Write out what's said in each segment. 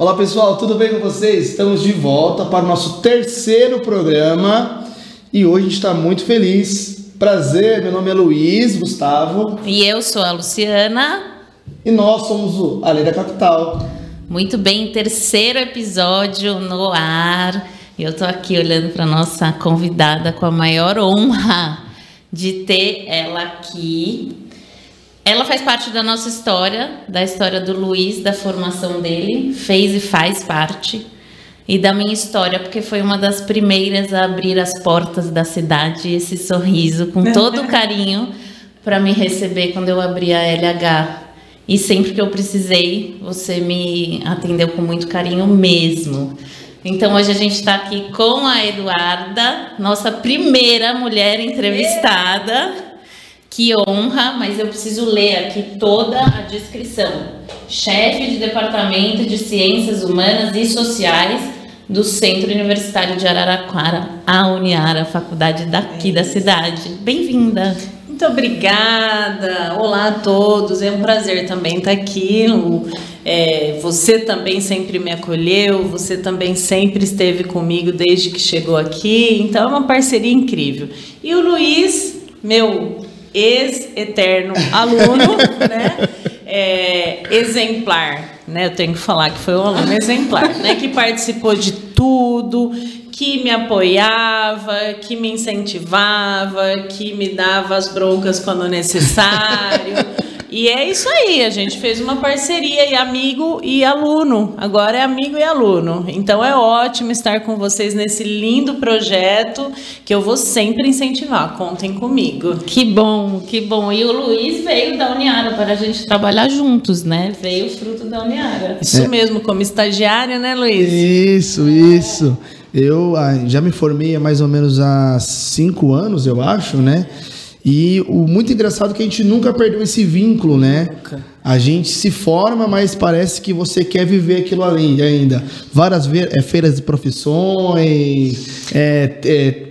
Olá pessoal, tudo bem com vocês? Estamos de volta para o nosso terceiro programa e hoje a gente está muito feliz. Prazer, meu nome é Luiz Gustavo. E eu sou a Luciana. E nós somos o Além da Capital. Muito bem, terceiro episódio no ar. Eu estou aqui olhando para nossa convidada com a maior honra de ter ela aqui ela faz parte da nossa história, da história do Luiz, da formação dele, fez e faz parte. E da minha história, porque foi uma das primeiras a abrir as portas da cidade, esse sorriso, com todo carinho, para me receber quando eu abri a LH. E sempre que eu precisei, você me atendeu com muito carinho mesmo. Então hoje a gente está aqui com a Eduarda, nossa primeira mulher entrevistada. Que honra, mas eu preciso ler aqui toda a descrição. Chefe de Departamento de Ciências Humanas e Sociais do Centro Universitário de Araraquara, a Uniara, faculdade daqui da cidade. Bem-vinda. Muito obrigada. Olá a todos. É um prazer também estar aqui. É, você também sempre me acolheu, você também sempre esteve comigo desde que chegou aqui. Então é uma parceria incrível. E o Luiz, meu ex-eterno aluno, né? É, exemplar, né? Eu tenho que falar que foi um aluno exemplar, né? Que participou de tudo, que me apoiava, que me incentivava, que me dava as broncas quando necessário. E é isso aí, a gente fez uma parceria e amigo e aluno. Agora é amigo e aluno. Então é ótimo estar com vocês nesse lindo projeto que eu vou sempre incentivar. Contem comigo. Que bom, que bom. E o Luiz veio da Uniara para a gente trabalhar juntos, né? Veio fruto da Uniara. Isso é. mesmo, como estagiária, né, Luiz? Isso, isso. Eu ah, já me formei há mais ou menos há cinco anos, eu acho, né? E o muito engraçado é que a gente nunca perdeu esse vínculo, né? Nunca. A gente se forma, mas parece que você quer viver aquilo ali ainda. Várias é, feiras de profissões, é, é,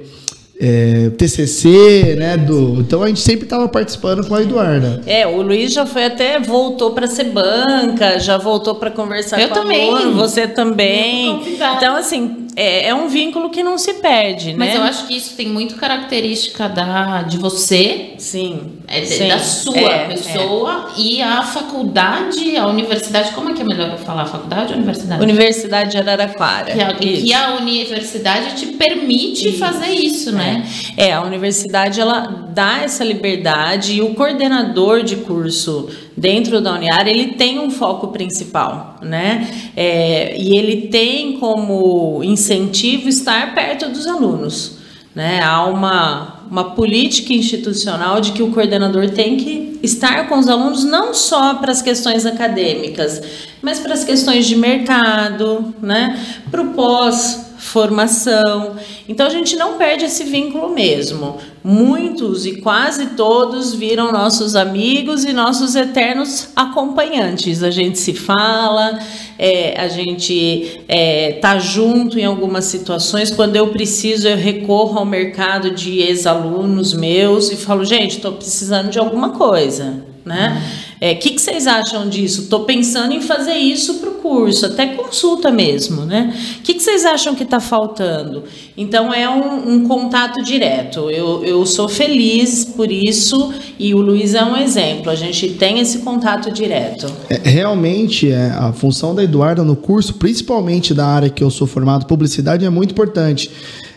é, TCC, né? Do, então a gente sempre estava participando com a Eduarda. É, o Luiz já foi até voltou para ser banca, já voltou para conversar Eu com também. Aluno, você também. Então assim é, é um vínculo que não se perde, Mas né? Mas eu acho que isso tem muito característica da de você, sim, é, sim. da sua é, pessoa é. e a faculdade, a universidade. Como é que é melhor eu falar, faculdade ou universidade? Universidade de Araraquara. Que a, que a universidade te permite isso. fazer isso, né? né? É, a universidade ela dá essa liberdade e o coordenador de curso dentro da Uniar ele tem um foco principal, né? É, e ele tem como incentivo estar perto dos alunos, né? Há uma uma política institucional de que o coordenador tem que estar com os alunos não só para as questões acadêmicas, mas para as questões de mercado, né? Para o pós formação. Então a gente não perde esse vínculo mesmo. Muitos e quase todos viram nossos amigos e nossos eternos acompanhantes. A gente se fala, é, a gente é, tá junto em algumas situações. Quando eu preciso, eu recorro ao mercado de ex-alunos meus e falo, gente, estou precisando de alguma coisa, né? O é, que, que vocês acham disso? Estou pensando em fazer isso para o curso, até consulta mesmo, né? O que, que vocês acham que está faltando? Então é um, um, contato direto. Eu, eu sou feliz por isso e o Luiz é um exemplo. A gente tem esse contato direto. É, realmente, é, a função da Eduarda no curso, principalmente da área que eu sou formado, publicidade, é muito importante.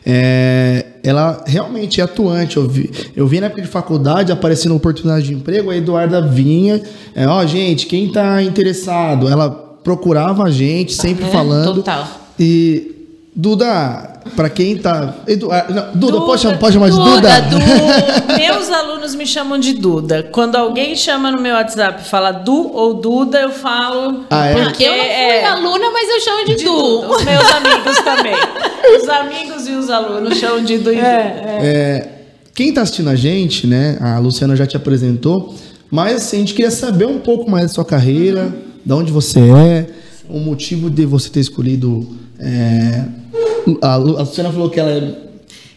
É, ela realmente é atuante. Eu vi, eu vi na época de faculdade aparecendo oportunidade de emprego, a Eduarda vinha, é, ó, gente, quem está interessado? Ela procurava a gente, sempre falando. Total. E Duda, para quem tá. Eduardo, não, Duda, Duda, pode, pode chamar de Duda? Duda, du, meus alunos me chamam de Duda. Quando alguém chama no meu WhatsApp e fala Du ou Duda, eu falo. Ah, é? Porque eu não fui é, aluna, mas eu chamo de, de Du. Duda. Os meus amigos também. Os amigos e os alunos chamam de Du e é, é. é, quem está assistindo a gente, né? A Luciana já te apresentou, mas assim, a gente queria saber um pouco mais da sua carreira, uhum. de onde você é, o motivo de você ter escolhido. É, a Luciana falou que ela é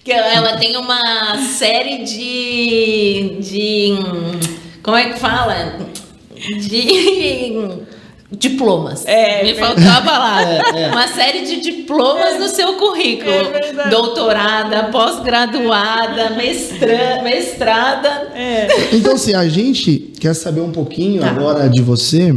que ela tem uma série de de como é que fala de Diplomas. É, Me é faltou a palavra. Uma série de diplomas no seu currículo. É. Doutorada, pós-graduada, mestra, mestrada. Então, assim, a gente quer saber um pouquinho Tá. agora de você,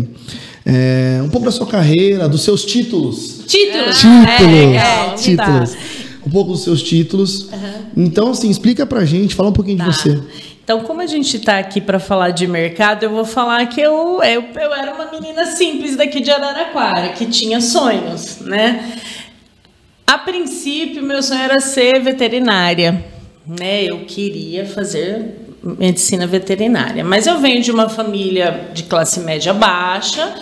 é, um pouco da sua carreira, dos seus títulos. Títulos. Títulos. legal, títulos. tá. Um pouco dos seus títulos. Então, assim, explica pra gente, fala um pouquinho Tá. de você. Então, como a gente está aqui para falar de mercado, eu vou falar que eu, eu, eu era uma menina simples daqui de Araraquara, que tinha sonhos, né? A princípio, meu sonho era ser veterinária, né? Eu queria fazer medicina veterinária, mas eu venho de uma família de classe média baixa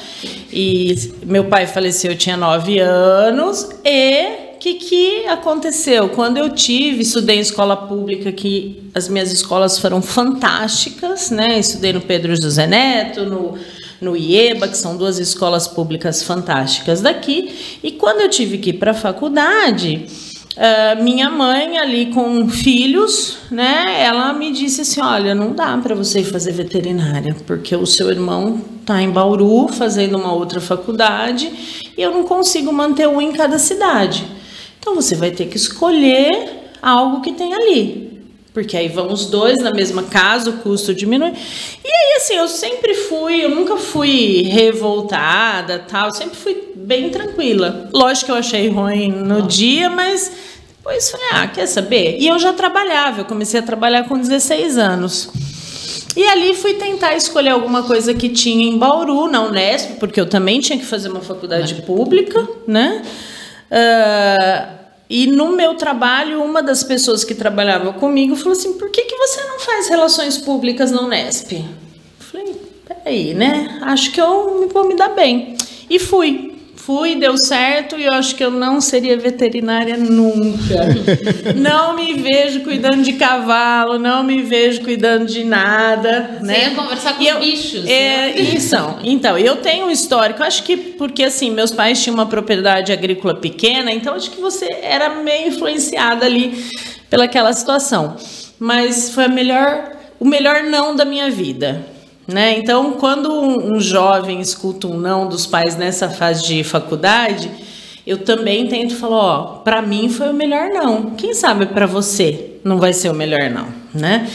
e meu pai faleceu, eu tinha nove anos e o que, que aconteceu? Quando eu tive, estudei em escola pública, que as minhas escolas foram fantásticas, né? Estudei no Pedro José Neto, no, no IEBA, que são duas escolas públicas fantásticas daqui. E quando eu tive que ir para a faculdade, ah, minha mãe ali com filhos, né? Ela me disse assim, olha, não dá para você fazer veterinária, porque o seu irmão está em Bauru fazendo uma outra faculdade e eu não consigo manter um em cada cidade. Então você vai ter que escolher algo que tem ali. Porque aí vão os dois na mesma casa, o custo diminui. E aí, assim, eu sempre fui, eu nunca fui revoltada, tal, sempre fui bem tranquila. Lógico que eu achei ruim no dia, mas depois falei, ah, quer saber? E eu já trabalhava, eu comecei a trabalhar com 16 anos. E ali fui tentar escolher alguma coisa que tinha em Bauru, na Unesp, porque eu também tinha que fazer uma faculdade pública, né? Ah, e no meu trabalho, uma das pessoas que trabalhava comigo falou assim: por que, que você não faz relações públicas na Unesp? Eu falei, peraí, né? Acho que eu vou me dar bem. E fui. Fui, deu certo e eu acho que eu não seria veterinária nunca. não me vejo cuidando de cavalo, não me vejo cuidando de nada. Você né? ia conversar com E os bichos, É, né? isso. Então, eu tenho um histórico, acho que porque assim, meus pais tinham uma propriedade agrícola pequena, então acho que você era meio influenciada ali pelaquela situação. Mas foi a melhor, o melhor não da minha vida. Né? Então, quando um, um jovem escuta um não dos pais nessa fase de faculdade, eu também tento falar, ó, para mim foi o melhor não. Quem sabe para você não vai ser o melhor não, né?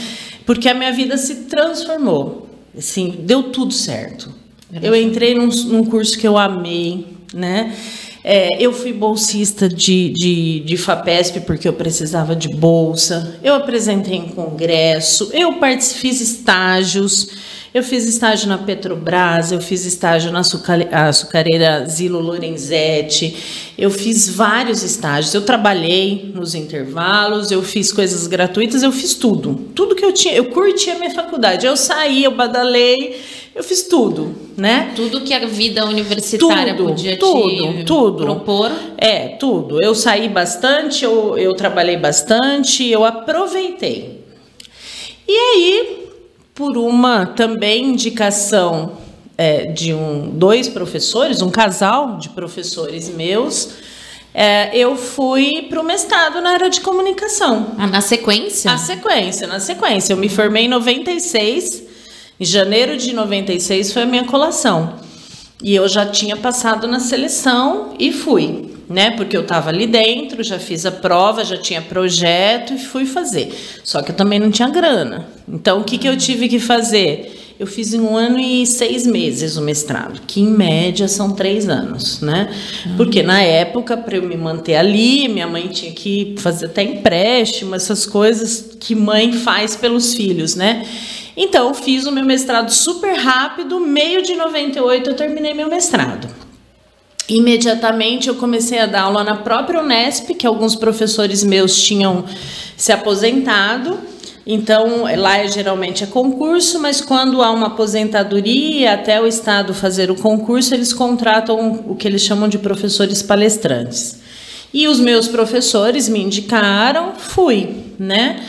Porque a minha vida se transformou. Assim, deu tudo certo. Eu entrei num, num curso que eu amei, né? É, eu fui bolsista de, de, de FAPESP porque eu precisava de bolsa. Eu apresentei em congresso. Eu fiz estágios. Eu fiz estágio na Petrobras, eu fiz estágio na açuca- açucareira Zilo Lorenzetti, eu fiz vários estágios. Eu trabalhei nos intervalos, eu fiz coisas gratuitas, eu fiz tudo. Tudo que eu tinha, eu curti a minha faculdade. Eu saí, eu badalei, eu fiz tudo, né? Tudo que a vida universitária Tudo, podia tudo, te tudo. propor. É, tudo. Eu saí bastante, eu, eu trabalhei bastante, eu aproveitei. E aí, por uma também indicação é, de um, dois professores, um casal de professores meus, é, eu fui para o mestrado na área de comunicação. Ah, na sequência? Na sequência, na sequência. Eu me formei em 96, em janeiro de 96 foi a minha colação. E eu já tinha passado na seleção e fui, né? Porque eu estava ali dentro, já fiz a prova, já tinha projeto e fui fazer. Só que eu também não tinha grana. Então, o que, que eu tive que fazer? Eu fiz em um ano e seis meses o mestrado, que em média são três anos, né? Porque na época, para eu me manter ali, minha mãe tinha que fazer até empréstimo, essas coisas que mãe faz pelos filhos, né? Então, eu fiz o meu mestrado super rápido, meio de 98 eu terminei meu mestrado. Imediatamente eu comecei a dar aula na própria Unesp, que alguns professores meus tinham se aposentado. Então, lá geralmente é concurso, mas quando há uma aposentadoria, até o Estado fazer o concurso, eles contratam o que eles chamam de professores palestrantes. E os meus professores me indicaram, fui, né?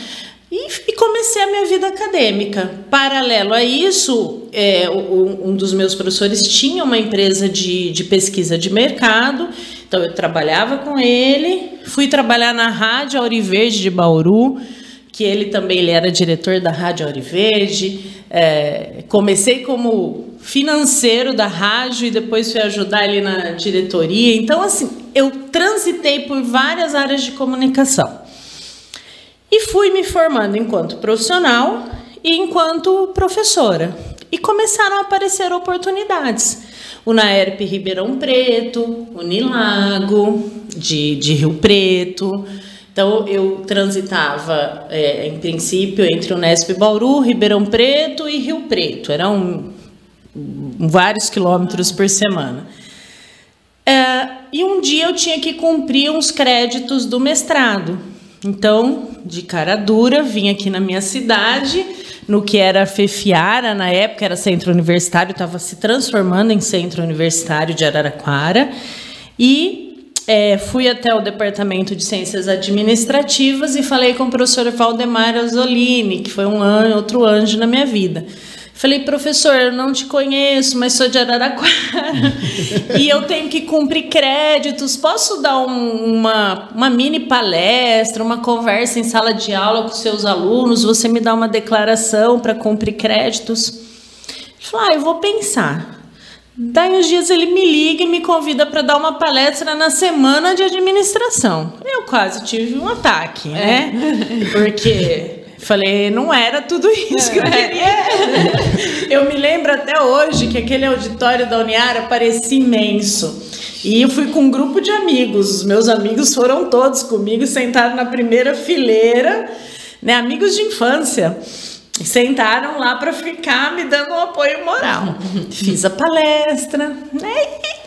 E, e comecei a minha vida acadêmica. Paralelo a isso, é, um dos meus professores tinha uma empresa de, de pesquisa de mercado, então eu trabalhava com ele, fui trabalhar na Rádio Auriverde de Bauru, que ele também ele era diretor da Rádio Auriverde. É, comecei como financeiro da rádio e depois fui ajudar ele na diretoria. Então, assim, eu transitei por várias áreas de comunicação. E fui me formando enquanto profissional e enquanto professora. E começaram a aparecer oportunidades. O Naerp Ribeirão Preto, o Nilago, de, de Rio Preto. Então, eu transitava, é, em princípio, entre o Nesp Bauru, Ribeirão Preto e Rio Preto. Eram vários quilômetros por semana. É, e um dia eu tinha que cumprir uns créditos do mestrado. Então, de cara dura, vim aqui na minha cidade, no que era FEFIARA, na época era centro universitário, estava se transformando em centro universitário de Araraquara, e é, fui até o departamento de ciências administrativas e falei com o professor Valdemar Azzolini, que foi um anjo, outro anjo na minha vida. Falei, professor, eu não te conheço, mas sou de Araraquara e eu tenho que cumprir créditos. Posso dar um, uma, uma mini palestra, uma conversa em sala de aula com seus alunos? Você me dá uma declaração para cumprir créditos? Ele falou, ah, eu vou pensar. Daí uns dias ele me liga e me convida para dar uma palestra na semana de administração. Eu quase tive um ataque, né? É. Porque Falei, não era tudo isso que eu queria. Eu me lembro até hoje que aquele auditório da Uniara parecia imenso. E eu fui com um grupo de amigos. Os meus amigos foram todos comigo, sentaram na primeira fileira, né, amigos de infância. Sentaram lá para ficar me dando um apoio moral. Fiz a palestra, né?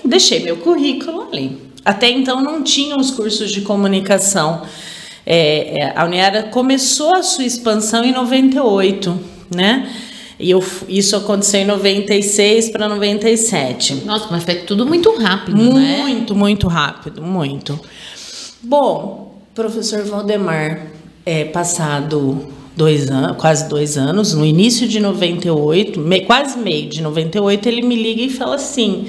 E deixei meu currículo ali. Até então não tinha os cursos de comunicação é, é, a Uniara começou a sua expansão em 98, né? E eu, isso aconteceu em 96 para 97. Nossa, mas foi tudo muito rápido, muito, né? Muito, muito rápido, muito. Bom, professor Valdemar, é, passado dois anos, quase dois anos, no início de 98, me, quase meio de 98, ele me liga e fala assim: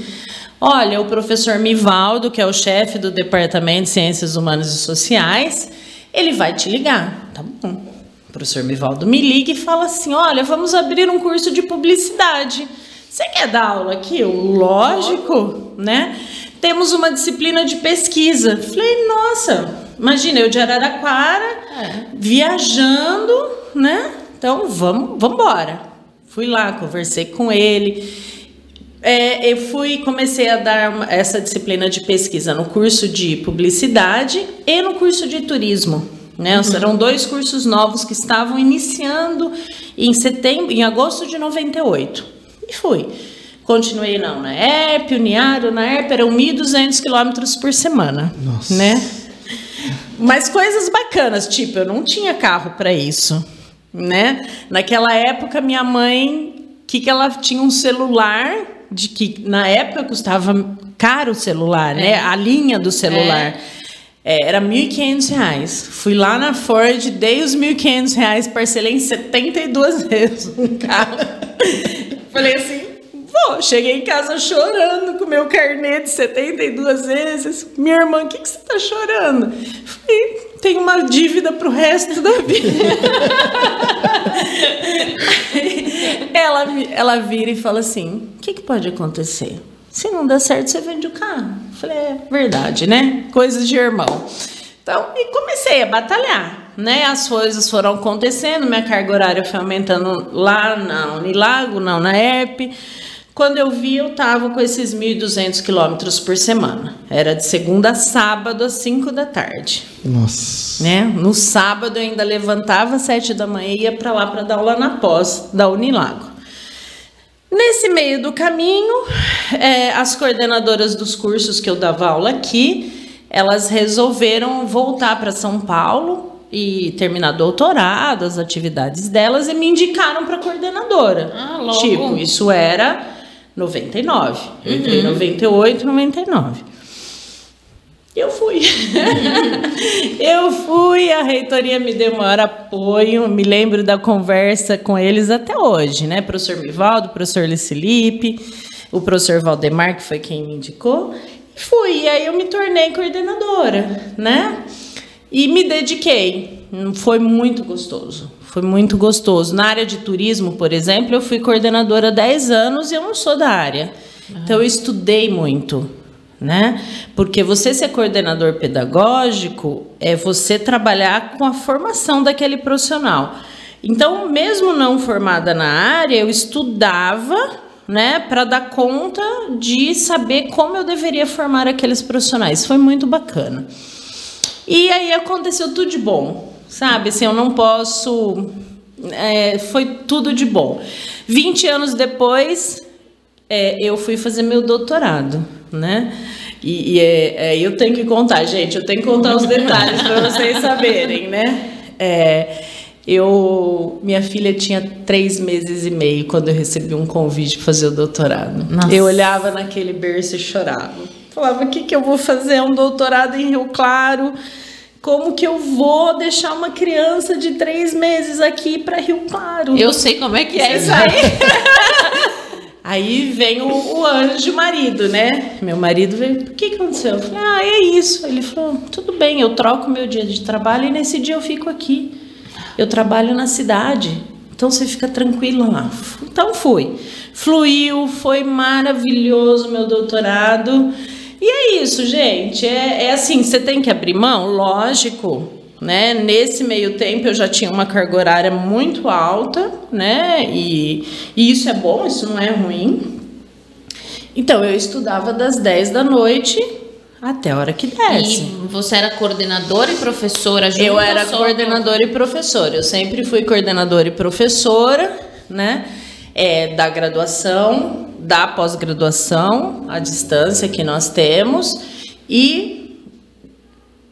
Olha, o professor Mivaldo, que é o chefe do Departamento de Ciências Humanas e Sociais, ele vai te ligar, tá bom. O professor Mivaldo me liga e fala assim: olha, vamos abrir um curso de publicidade. Você quer dar aula aqui? Eu, lógico, né? Temos uma disciplina de pesquisa. Falei, nossa, imagina, eu de Araraquara, é. viajando, né? Então, vamos, vamos embora. Fui lá, conversei com ele. É, eu fui comecei a dar essa disciplina de pesquisa no curso de publicidade e no curso de turismo. Né? Uhum. Eram dois cursos novos que estavam iniciando em setembro, em agosto de 98. E fui. Continuei não, na ERP, Uniário, na ERP eram 1.200 quilômetros por semana. Nossa. Né? Mas coisas bacanas, tipo, eu não tinha carro para isso. Né? Naquela época, minha mãe, que, que ela tinha um celular de que na época custava caro o celular, né? é. né? A linha do celular. É. É, era R$ 1.500. Fui lá na Ford, dei os R$ 1.500, parcelei em 72 vezes um carro. Falei assim, vou. Cheguei em casa chorando com meu carnê de 72 vezes. Minha irmã, o que, que você está chorando? Falei, tem uma dívida para o resto da vida. ela, ela vira e fala assim: o que, que pode acontecer? Se não der certo, você vende o carro. Falei, é verdade, né? Coisas de irmão. Então, e comecei a batalhar, né? As coisas foram acontecendo, minha carga horária foi aumentando lá na Unilago, não na ERP. Quando eu vi, eu estava com esses 1.200 quilômetros por semana. Era de segunda a sábado, às 5 da tarde. Nossa. Né? No sábado, eu ainda levantava às 7 da manhã e ia para lá para dar aula na pós da Unilago. Nesse meio do caminho, é, as coordenadoras dos cursos que eu dava aula aqui, elas resolveram voltar para São Paulo e terminar doutorado, as atividades delas, e me indicaram para coordenadora. Ah, logo. Tipo, isso era 99. Eu entrei em 98, 99. Eu fui. eu fui, a reitoria me deu maior apoio, me lembro da conversa com eles até hoje, né? Professor Mivaldo, professor Licilipe, o professor Valdemar, que foi quem me indicou. E fui, e aí eu me tornei coordenadora, né? E me dediquei Foi muito gostoso. Foi muito gostoso. Na área de turismo, por exemplo, eu fui coordenadora há 10 anos e eu não sou da área. Então eu estudei muito, né? Porque você ser coordenador pedagógico é você trabalhar com a formação daquele profissional. Então, mesmo não formada na área, eu estudava né, para dar conta de saber como eu deveria formar aqueles profissionais. Foi muito bacana. E aí aconteceu tudo de bom, sabe? Assim, eu não posso. É, foi tudo de bom. 20 anos depois, é, eu fui fazer meu doutorado, né? E, e é, é eu tenho que contar, gente, eu tenho que contar os detalhes para vocês saberem, né? É, eu, minha filha tinha três meses e meio quando eu recebi um convite para fazer o doutorado. Nossa. Eu olhava naquele berço e chorava. Falava: o que, que eu vou fazer? Um doutorado em Rio Claro. Como que eu vou deixar uma criança de três meses aqui para Rio Claro? Eu sei como é que é isso aí. Aí vem o, o anjo marido, né? Meu marido veio, o que, aconteceu? Eu falei, ah, é isso. Ele falou, tudo bem, eu troco meu dia de trabalho e nesse dia eu fico aqui. Eu trabalho na cidade, então você fica tranquilo lá. Então fui. Fluiu, foi maravilhoso meu doutorado. E é isso, gente. É, é assim, você tem que abrir mão, lógico. Né? Nesse meio tempo eu já tinha uma carga horária muito alta, né? E, e isso é bom, isso não é ruim. Então eu estudava das 10 da noite até a hora que desce. E você era coordenadora e professora junto Eu era coordenadora e professora. Eu sempre fui coordenadora e professora, né? É, da graduação, da pós-graduação, à distância que nós temos. E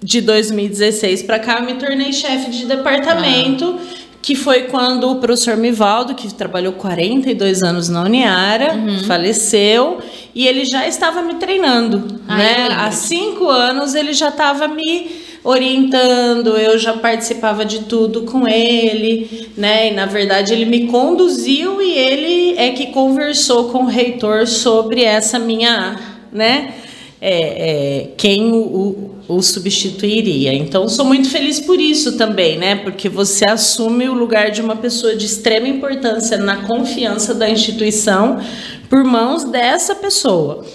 de 2016 para cá, eu me tornei chefe de departamento, ah. que foi quando o professor Mivaldo, que trabalhou 42 anos na Uniara, uhum. faleceu, e ele já estava me treinando. Ah, né? Há cinco anos ele já estava me orientando, eu já participava de tudo com ele, né? E na verdade ele me conduziu e ele é que conversou com o reitor sobre essa minha, né? É, é, quem o, o substituiria. Então, sou muito feliz por isso também, né? Porque você assume o lugar de uma pessoa de extrema importância na confiança da instituição por mãos dessa pessoa.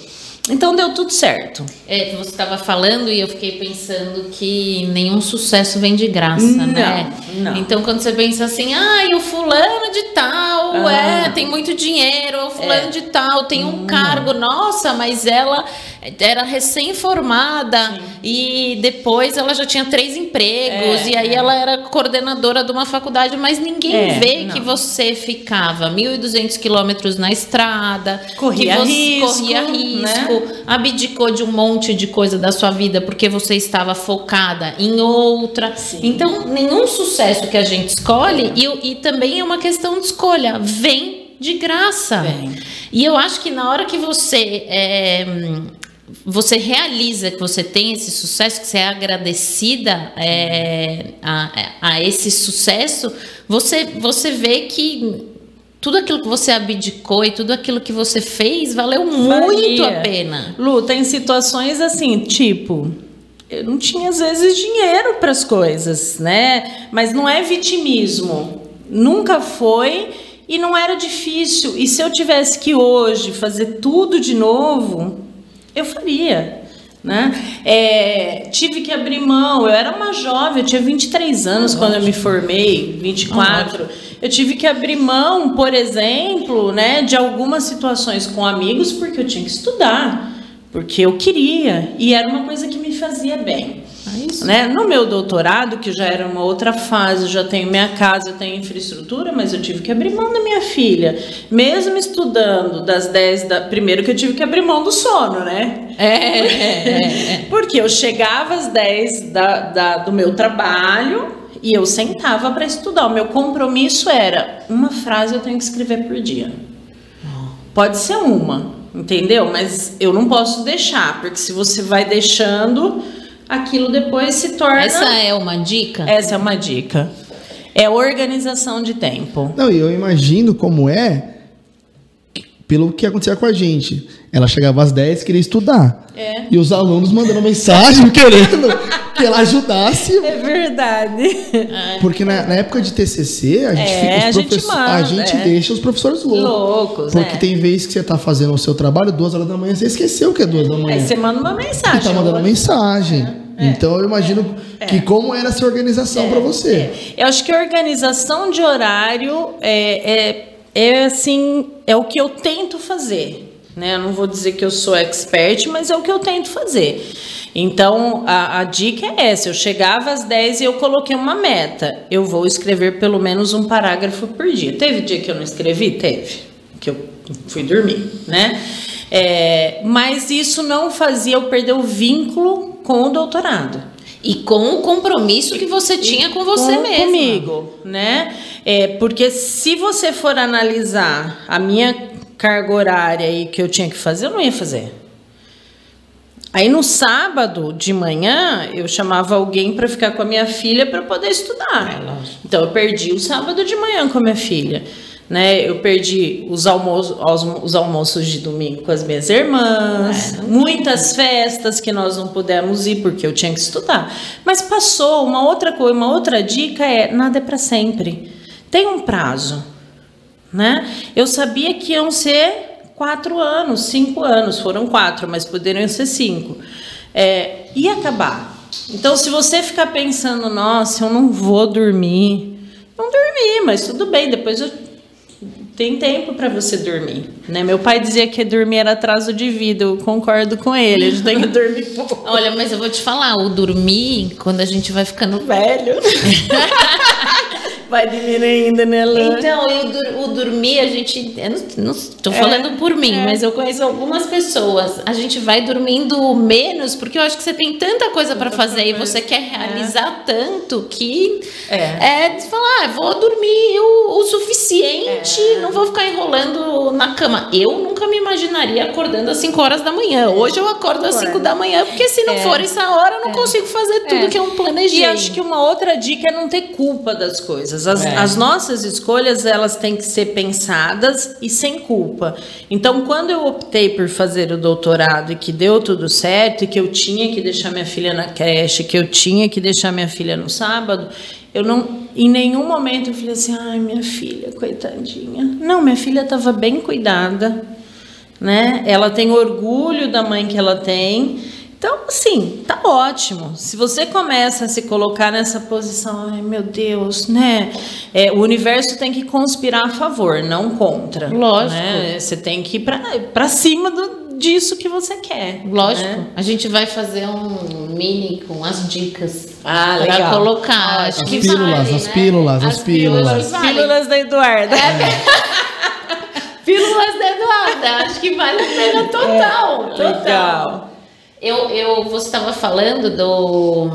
Então deu tudo certo. É, você estava falando e eu fiquei pensando que nenhum sucesso vem de graça, não, né? Não. Então quando você pensa assim, ah, o fulano de tal, ah. é, tem muito dinheiro, o fulano é. de tal tem um hum. cargo, nossa, mas ela era recém-formada e depois ela já tinha três empregos é, e aí é. ela era coordenadora de uma faculdade, mas ninguém é, vê não. que você ficava 1.200 quilômetros na estrada, corria que você risco, corria risco, né? abdicou de um monte de coisa da sua vida porque você estava focada em outra. Sim. Então, nenhum sucesso que a gente escolhe e, e também é uma questão de escolha, vem de graça. Vem. E eu acho que na hora que você é, você realiza que você tem esse sucesso, que você é agradecida é, a, a, esse sucesso, você, você vê que tudo aquilo que você abdicou e tudo aquilo que você fez valeu muito a pena. Lu, tem situações assim, tipo, eu não tinha às vezes dinheiro para as coisas, né? Mas não é vitimismo. Nunca foi e não era difícil. E se eu tivesse que hoje fazer tudo de novo, eu faria. Né? É, tive que abrir mão. Eu era uma jovem, eu tinha 23 anos quando eu me formei, 24. Eu tive que abrir mão, por exemplo, né, de algumas situações com amigos porque eu tinha que estudar, porque eu queria e era uma coisa que me fazia bem. É né? No meu doutorado, que já era uma outra fase, já tenho minha casa, tenho infraestrutura, mas eu tive que abrir mão da minha filha. Mesmo estudando das 10 da. Primeiro que eu tive que abrir mão do sono, né? É. é, é. Porque eu chegava às 10 da, da, do meu trabalho e eu sentava para estudar. O meu compromisso era uma frase eu tenho que escrever por dia. Pode ser uma, entendeu? Mas eu não posso deixar, porque se você vai deixando aquilo depois se torna. Essa é uma dica? Essa é uma dica. É organização de tempo. Não, e eu imagino como é pelo que acontecia com a gente. Ela chegava às 10 queria estudar. É. E os alunos mandando mensagem querendo que ela ajudasse. É verdade. Porque na, na época de TCC, a gente, É, fica, a os gente professores- manda, a gente é. deixa os professores loucos. Loucos, Porque é. tem vezes que você tá fazendo o seu trabalho, duas horas da manhã, você esqueceu que é duas da manhã. Aí você manda uma E mensagem. tá mandando Olha, mensagem. Então eu imagino que como era essa organização pra você. É. Eu acho que a organização de horário é, é, é assim, é o que eu tento fazer. Né? Eu não vou dizer que eu sou expert, mas é o que eu tento fazer. Então, a, a dica é essa. Eu chegava às 10 e eu coloquei uma meta. Eu vou escrever pelo menos um parágrafo por dia. Teve dia que eu não escrevi? Teve. Que eu fui dormir, né? É, mas isso não fazia eu perder o vínculo com o doutorado E com o compromisso que você tinha com você com- mesma. Comigo, né? É, porque se você for analisar a minha carga horária aí que eu tinha que fazer, eu não ia fazer. Aí no sábado de manhã eu chamava alguém para ficar com a minha filha para poder estudar. então eu perdi o sábado de manhã com a minha filha. Né, eu perdi os, almoços, os almoços de domingo com as minhas irmãs, muitas festas que nós não pudemos ir porque eu tinha que estudar. Mas passou uma outra coisa, uma outra dica é nada é para sempre. Tem um prazo, né? Eu sabia que iam ser quatro anos, cinco anos, foram quatro, mas poderiam ser cinco. É, ia acabar. Então, se você ficar pensando, nossa, eu não vou dormir, não dormir, mas tudo bem, depois eu tem tempo para você dormir, né? Meu pai dizia que dormir era atraso de vida, eu concordo com ele, a gente tem que dormir pouco. Olha, mas eu vou te falar, o dormir, quando a gente vai ficando Velho. Vai diminuindo, né, Lã? Então, o, o dormir, a gente. Eu não, não tô falando por mim, mas eu conheço algumas pessoas. A gente vai dormindo menos, porque eu acho que você tem tanta coisa pra fazer e você quer realizar tanto que É. é, de falar, ah, vou dormir o, o suficiente, não vou ficar enrolando na cama. Eu nunca me imaginaria acordando às 5 horas da manhã. Hoje eu acordo às 5 da manhã, porque se não É. for essa hora, eu não consigo fazer tudo É. que eu planejei. E acho que uma outra dica é não ter culpa das coisas. As, É. as nossas escolhas, elas têm que ser pensadas e sem culpa. Então, quando eu optei por fazer o doutorado e que deu tudo certo, e que eu tinha que deixar minha filha na creche, que eu tinha que deixar minha filha no sábado, eu não, em nenhum momento eu falei assim, ai, minha filha, coitadinha. Não, minha filha estava bem cuidada, né? Ela tem orgulho da mãe que ela tem. Então, assim, tá ótimo. Se você começa a se colocar nessa posição, ai meu Deus, né? É, o universo tem que conspirar a favor, não contra. Lógico. né? Você tem que ir pra, pra cima do, disso que você quer. Lógico, né? a gente vai fazer um mini com as dicas Ah, para legal. colocar. Acho As que pílulas, vale, as né? pílulas, as pílulas. valem. Pílulas da Eduarda. Pílulas da Eduarda, acho que vale a pena total, total. É, Legal. Eu, eu, você estava falando do,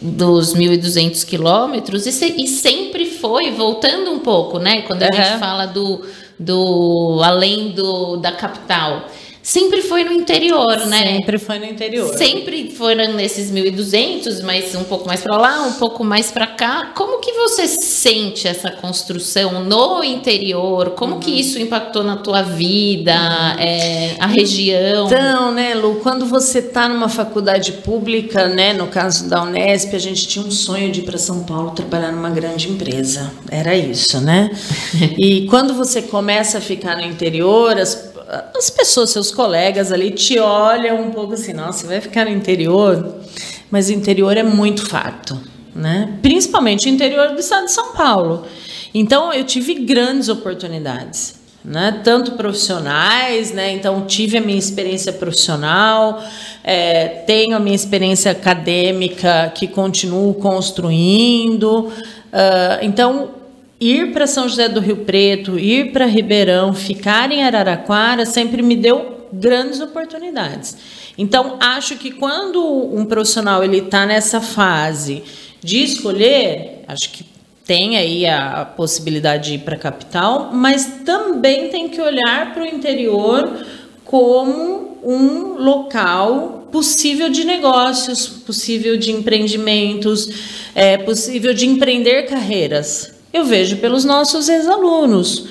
dos 1.200 quilômetros e, se- e sempre foi, voltando um pouco, né? Quando a Aham. gente fala do, do além do, da capital, sempre foi no interior, né? Sempre foi no interior. Sempre foram nesses 1.200, mas um pouco mais para lá, um pouco mais para cá. Como que você sente essa construção no interior? Como Uhum. que isso impactou na tua vida, é, a região? Então, né, Lu, quando você está numa faculdade pública, né, no caso da Unesp, a gente tinha um sonho de ir para São Paulo trabalhar numa grande empresa. Era isso, né? e quando você começa a ficar no interior, as, as pessoas, seus colegas ali, te olham um pouco assim: nossa, vai ficar no interior? Mas o interior é muito farto, né? Principalmente o interior do estado de São Paulo. Então, eu tive grandes oportunidades né? Tanto profissionais, né? Então tive a minha experiência profissional, é, tenho a minha experiência acadêmica que continuo construindo. Ah, então ir para São José do Rio Preto, ir para Ribeirão, ficar em Araraquara sempre me deu grandes oportunidades. Então acho que quando um profissional ele está nessa fase de escolher, acho que tem aí a, possibilidade de ir para a capital, mas também tem que olhar para o interior como um local possível de negócios, possível de empreendimentos, é, possível de empreender carreiras. Eu vejo pelos nossos ex-alunos.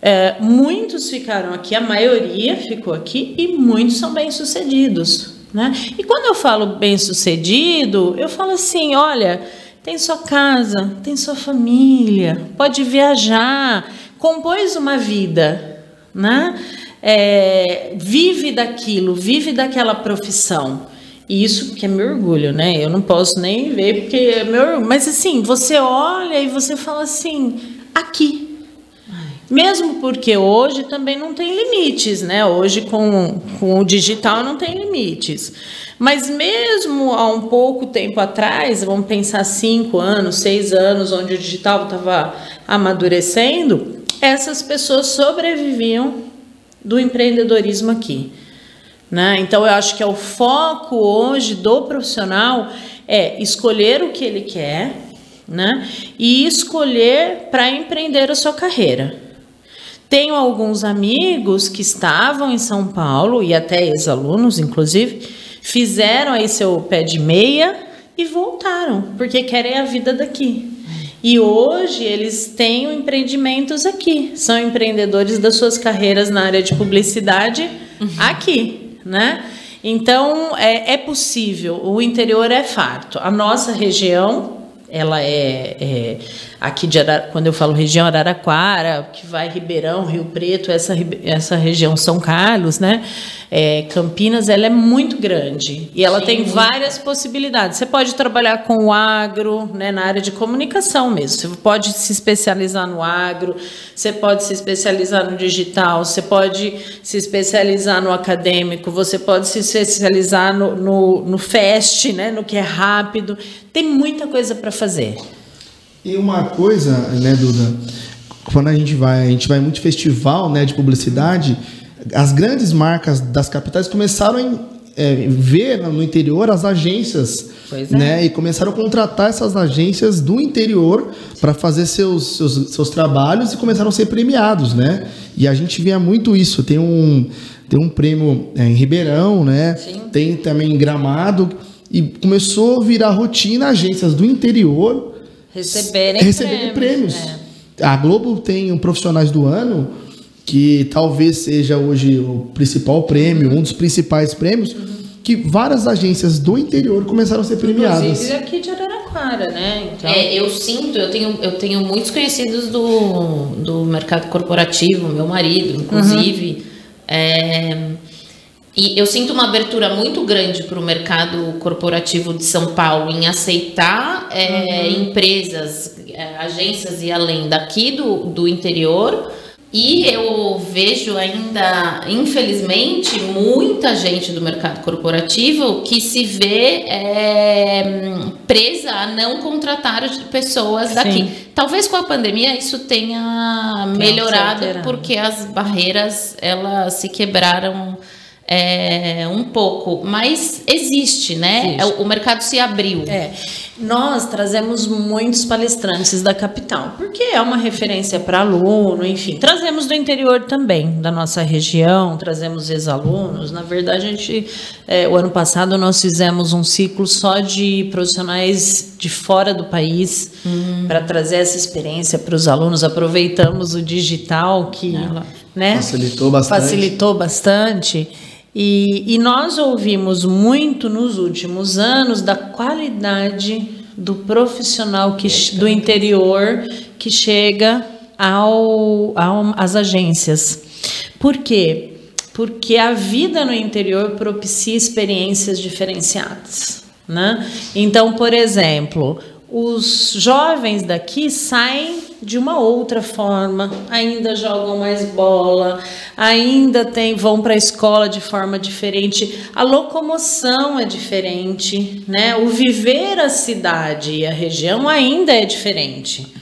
É, muitos ficaram aqui, a maioria ficou aqui e muitos são bem-sucedidos. Né? E quando eu falo bem-sucedido, eu falo assim: olha, tem sua casa, tem sua família, pode viajar, compôs uma vida, né? É, vive daquilo, vive daquela profissão. E isso que é meu orgulho, né? Eu não posso nem ver porque é meu. Mas assim, você olha e você fala assim, aqui. Mesmo porque hoje também não tem limites, né? Hoje com, com o digital não tem limites. Mas mesmo há um pouco tempo atrás, vamos pensar cinco anos, seis anos, onde o digital estava amadurecendo, essas pessoas sobreviviam do empreendedorismo aqui. Né? Então, eu acho que é o foco hoje do profissional é escolher o que ele quer né? e escolher para empreender a sua carreira. Tenho alguns amigos que estavam em São Paulo e até ex-alunos, inclusive, fizeram aí seu pé de meia e voltaram, porque querem a vida daqui. E hoje eles têm empreendimentos aqui, são empreendedores das suas carreiras na área de publicidade uhum. aqui né? Então é, é possível. O interior é farto. A nossa região ela é, é aqui de Arara, quando eu falo região Araraquara, que vai Ribeirão, Rio Preto, essa, essa região São Carlos, né? É, Campinas, ela é muito grande e ela Sim, tem várias possibilidades. Você pode trabalhar com o agro, né, na área de comunicação mesmo. Você pode se especializar no agro, você pode se especializar no digital, você pode se especializar no acadêmico, você pode se especializar no, no, no fast, né, no que é rápido. Tem muita coisa para fazer. E uma coisa, né, Duda, quando a gente vai, a gente vai muito festival, né, de publicidade, as grandes marcas das capitais começaram a é, ver no interior as agências, é. né, e começaram a contratar essas agências do interior para fazer seus, seus, seus trabalhos e começaram a ser premiados, né? E a gente via muito isso. Tem um tem um prêmio é, em Ribeirão, né? Sim. Tem também em Gramado e começou a virar rotina agências do interior receberem, receberem prêmios. prêmios. É. A Globo tem um profissionais do ano que talvez seja hoje o principal prêmio, um dos principais prêmios, uhum. que várias agências do interior começaram a ser premiadas. Inclusive aqui de Araraquara, né? Então... É, eu sinto, eu tenho, eu tenho muitos conhecidos do, do mercado corporativo, meu marido, inclusive. Uhum. É, e eu sinto uma abertura muito grande para o mercado corporativo de São Paulo em aceitar é, uhum. empresas, é, agências e além daqui do, do interior. E eu vejo ainda, infelizmente, muita gente do mercado corporativo que se vê é, presa a não contratar pessoas daqui. Sim. Talvez com a pandemia isso tenha melhorado, porque as barreiras elas se quebraram é, um pouco, mas existe, né? Existe. O mercado se abriu. É. Nós trazemos muitos palestrantes da capital, porque é uma referência para aluno, enfim. Trazemos do interior também, da nossa região, trazemos ex-alunos. Na verdade, a gente, é, o ano passado nós fizemos um ciclo só de profissionais de fora do país hum. para trazer essa experiência para os alunos. Aproveitamos o digital que né, facilitou bastante. Facilitou bastante. E, e nós ouvimos muito nos últimos anos da qualidade do profissional que, do interior que chega ao, ao, às agências. Por quê? Porque a vida no interior propicia experiências diferenciadas. Né? Então, por exemplo, os jovens daqui saem de uma outra forma, ainda jogam mais bola, ainda tem, vão para a escola de forma diferente, a locomoção é diferente, né? O viver a cidade e a região ainda é diferente.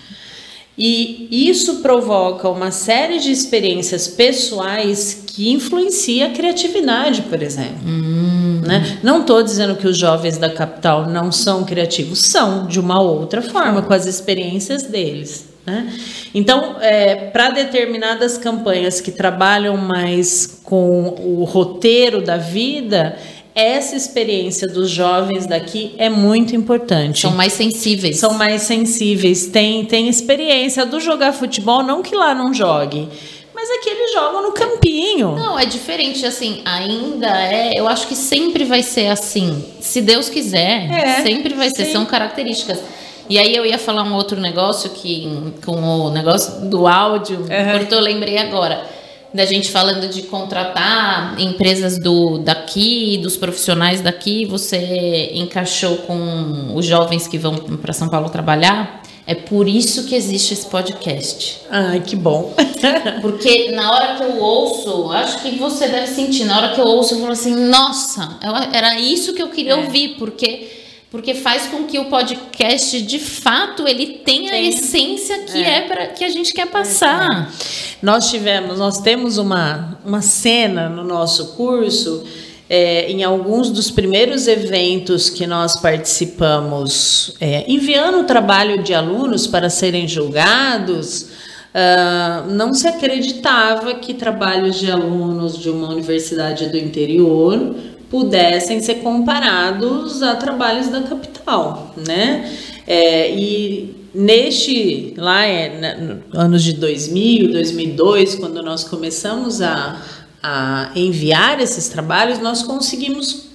E isso provoca uma série de experiências pessoais que influencia a criatividade, por exemplo. Hum. Né? Não estou dizendo que os jovens da capital não são criativos, são de uma outra forma, com as experiências deles. Né? Então, é, para determinadas campanhas que trabalham mais com o roteiro da vida, essa experiência dos jovens daqui é muito importante. São mais sensíveis. São mais sensíveis. Tem, tem experiência do jogar futebol, não que lá não jogue, mas aqui eles jogam no campinho. Não, é diferente, assim, ainda é. Eu acho que sempre vai ser assim. Se Deus quiser, É, sempre vai ser. sim. São características. E aí eu ia falar um outro negócio que, com o negócio do áudio, Uhum. cortou, eu lembrei agora. Da gente falando de contratar empresas do daqui, dos profissionais daqui, você encaixou com os jovens que vão para São Paulo trabalhar. É por isso que existe esse podcast. Ai, que bom. Porque na hora que eu ouço, acho que você deve sentir, na hora que eu ouço, eu falo assim, nossa, era isso que eu queria ouvir, porque, porque faz com que o podcast, de fato, ele tenha a essência que é, para que a gente quer passar. Nós tivemos, nós temos uma, uma cena no nosso curso, é, em alguns dos primeiros eventos que nós participamos, é, enviando o trabalho de alunos para serem julgados, ah, não se acreditava que trabalhos de alunos de uma universidade do interior pudessem ser comparados a trabalhos da capital, né? É, e neste lá é, na- no- anos de 2000, 2002, quando nós começamos a, a enviar esses trabalhos, nós conseguimos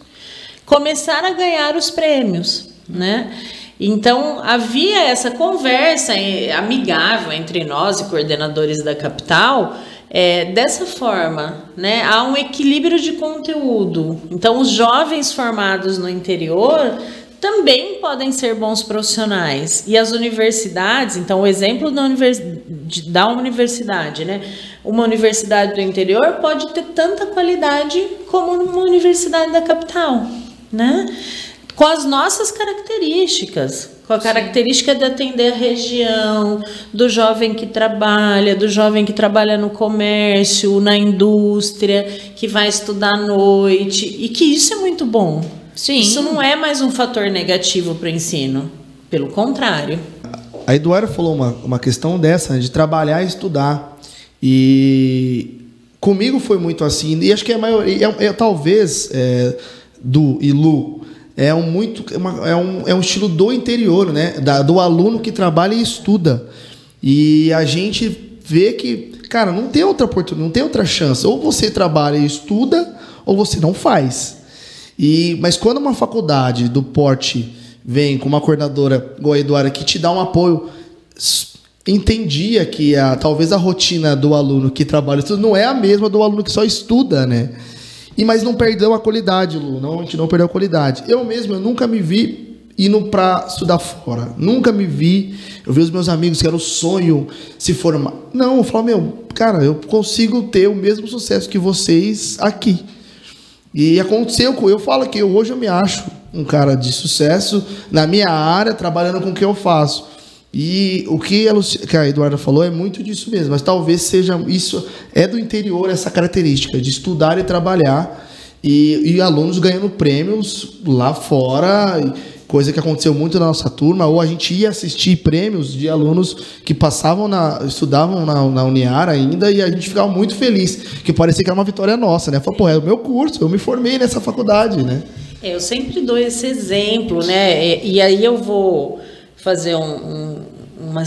começar a ganhar os prêmios, né? Então havia essa conversa eh, amigável entre nós e coordenadores da capital. Eh, dessa forma, né, há um equilíbrio de conteúdo. Então, os jovens formados no interior também podem ser bons profissionais. E as universidades, então, o exemplo da, univers- da universidade, né? Uma universidade do interior pode ter tanta qualidade como uma universidade da capital, né? Com as nossas características, com a característica de atender a região, do jovem que trabalha, do jovem que trabalha no comércio, na indústria, que vai estudar à noite, e que isso é muito bom. Sim. Isso não é mais um fator negativo para o ensino. Pelo contrário. A Eduardo falou uma, uma questão dessa, né, de trabalhar e estudar. E comigo foi muito assim. E acho que a maioria, é, é, talvez, é, Du e Lu, é um, muito, é uma- é, um, é um estilo do interior, né? Da- do aluno que trabalha e estuda. E a gente vê que, cara, não tem outra oportunidade, não tem outra chance. Ou você trabalha e estuda, ou você não faz. E, mas quando uma faculdade do porte vem com uma coordenadora igual a Eduarda que te dá um apoio, entendia que a, talvez a rotina do aluno que trabalha e estuda não é a mesma do aluno que só estuda, né? E mas não perdeu a qualidade, Lu. Não, a gente não perdeu a qualidade. Eu mesmo, eu nunca me vi indo para estudar fora. Nunca me vi. Eu vi os meus amigos que era o sonho se formar. Não, eu falo, meu, cara, eu consigo ter o mesmo sucesso que vocês aqui. E aconteceu com eu falo que eu, hoje eu me acho um cara de sucesso na minha área, trabalhando com o que eu faço. E o que a, Luci- que a Eduarda falou é muito disso mesmo, mas talvez seja isso é do interior essa característica de estudar e trabalhar e, e alunos ganhando prêmios lá fora, coisa que aconteceu muito na nossa turma, ou a gente ia assistir prêmios de alunos que passavam na estudavam na, na Uniar ainda e a gente ficava muito feliz, que parecia que era uma vitória nossa, né? Falei, pô, é o meu curso, eu me formei nessa faculdade, né? É, eu sempre dou esse exemplo, né? E, e aí eu vou fazer um- um- uma,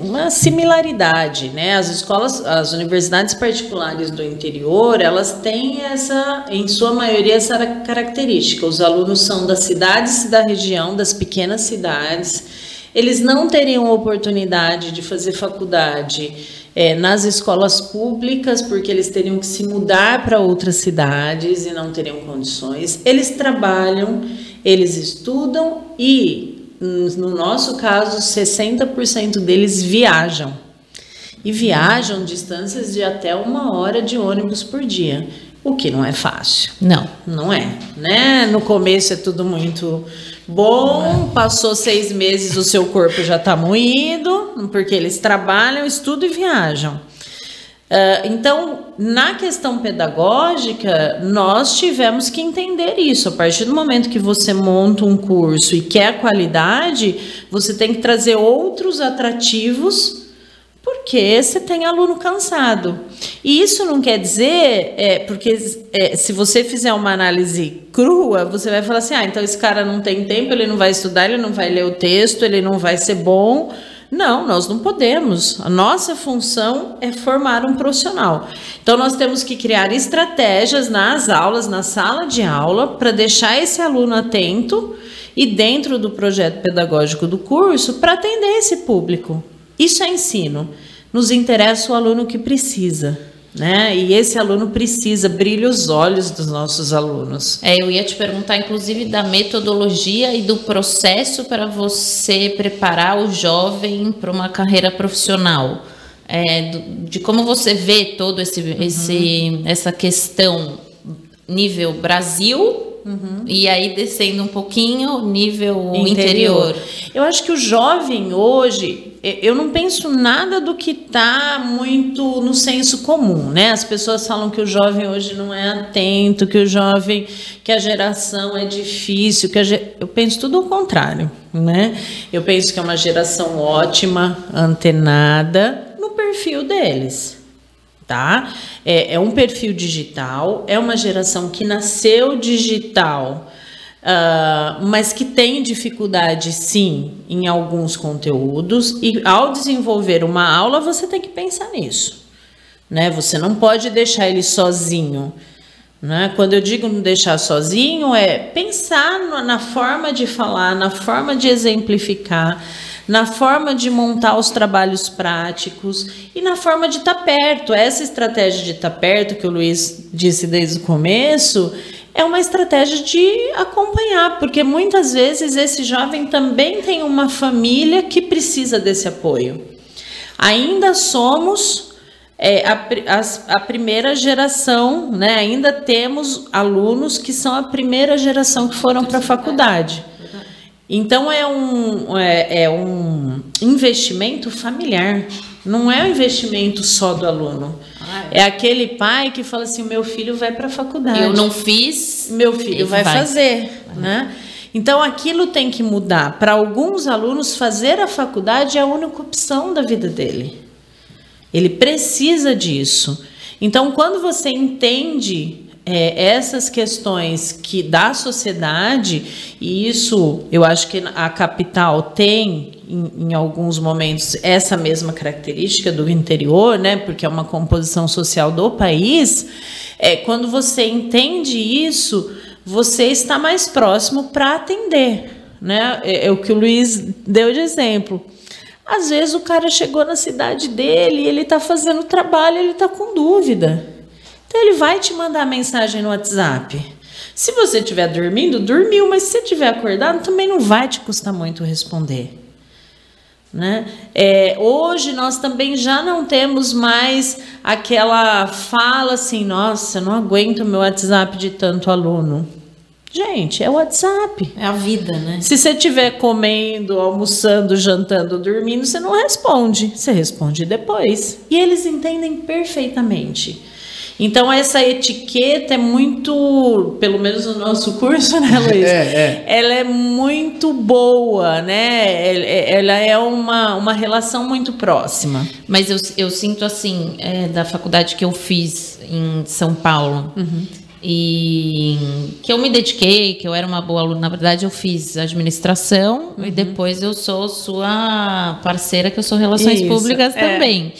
uma similaridade, né? As escolas, as universidades particulares do interior, elas têm essa, em sua maioria, essa característica. Os alunos são das cidades da região, das pequenas cidades. Eles não teriam oportunidade de fazer faculdade é, nas escolas públicas, porque eles teriam que se mudar para outras cidades e não teriam condições. Eles trabalham, eles estudam e, no nosso caso, 60% deles viajam. E viajam distâncias de até uma hora de ônibus por dia, o que não é fácil. Não. Não é, né? No começo é tudo muito bom, passou seis meses, o seu corpo já está moído, porque eles trabalham, estudam e viajam. Ah, então, na questão pedagógica, nós tivemos que entender isso. A partir do momento que você monta um curso e quer qualidade, você tem que trazer outros atrativos porque você tem aluno cansado. E isso não quer dizer, é, porque é, se você fizer uma análise crua, você vai falar assim: ah, então esse cara não tem tempo, ele não vai estudar, ele não vai ler o texto, ele não vai ser bom. Não, nós não podemos. A nossa função é formar um profissional. Então, nós temos que criar estratégias nas aulas, na sala de aula, para deixar esse aluno atento e dentro do projeto pedagógico do curso para atender esse público. Isso é ensino. Nos interessa o aluno que precisa. Né? E esse aluno precisa, brilha os olhos dos nossos alunos. É, eu ia te perguntar, inclusive, da metodologia e do processo para você preparar o jovem para uma carreira profissional. É, de como você vê todo esse, uhum. esse essa questão nível Brasil Uhum. E aí descendo um pouquinho, nível interior. interior. Eu acho que o jovem hoje, eu não penso nada do que está muito no senso comum, né? As pessoas falam que o jovem hoje não é atento, que o jovem, que a geração é difícil, que ge... eu penso tudo ao contrário, né? Eu penso que é uma geração ótima, antenada no perfil deles tá? É, é um perfil digital, é uma geração que nasceu digital, uh, mas que tem dificuldade, sim, em alguns conteúdos, e ao desenvolver uma aula, você tem que pensar nisso, né? Você não pode deixar ele sozinho. Né? Quando eu digo não deixar sozinho, é pensar na forma de falar, na forma de exemplificar, na forma de montar os trabalhos práticos e na forma de estar tá perto. Essa estratégia de estar tá perto, que o Luiz disse desde o começo, é uma estratégia de acompanhar, porque muitas vezes esse jovem também tem uma família que precisa desse apoio. Ainda somos é, a, a, a, primeira geração, né? ainda temos alunos que são a primeira geração que foram para a faculdade. Então é um, é, é, um investimento familiar, não é um investimento só do aluno. Ah, é. é. aquele pai que fala assim: meu filho vai para a faculdade. Eu não fiz, meu filho vai, vai, fazer, né? Então aquilo tem que mudar. Para alguns alunos, fazer a faculdade é a única opção da vida dele. Ele precisa disso. Então, quando você entende é, essas questões que da sociedade, e isso eu acho que a capital tem em, em, alguns momentos essa mesma característica do interior, né, porque é uma composição social do país, é, quando você entende isso, você está mais próximo para atender. Né? É, é o que o Luiz deu de exemplo. Às vezes o cara chegou na cidade dele, ele está fazendo trabalho, ele está com dúvida. Então ele vai te mandar mensagem no WhatsApp. Se você estiver dormindo, dormiu, mas se você estiver acordado, também não vai te custar muito responder. Né? É, hoje nós também já não temos mais aquela fala assim, nossa, não aguento meu WhatsApp de tanto aluno. Gente, é o WhatsApp. É a vida, né? Se você estiver comendo, almoçando, jantando, dormindo, você não responde. Você responde depois. E eles entendem perfeitamente. Então, essa etiqueta é muito, pelo menos no nosso curso, né, Luiz? É, é. Ela é muito boa, né? Ela é uma, uma relação muito próxima. Mas eu, eu sinto assim, é, da faculdade que eu fiz em São Paulo. Uhum. E que eu me dediquei, que eu era uma boa aluna. Na verdade, eu fiz administração uhum. e depois eu sou sua parceira, que eu sou relações Isso, públicas é. também.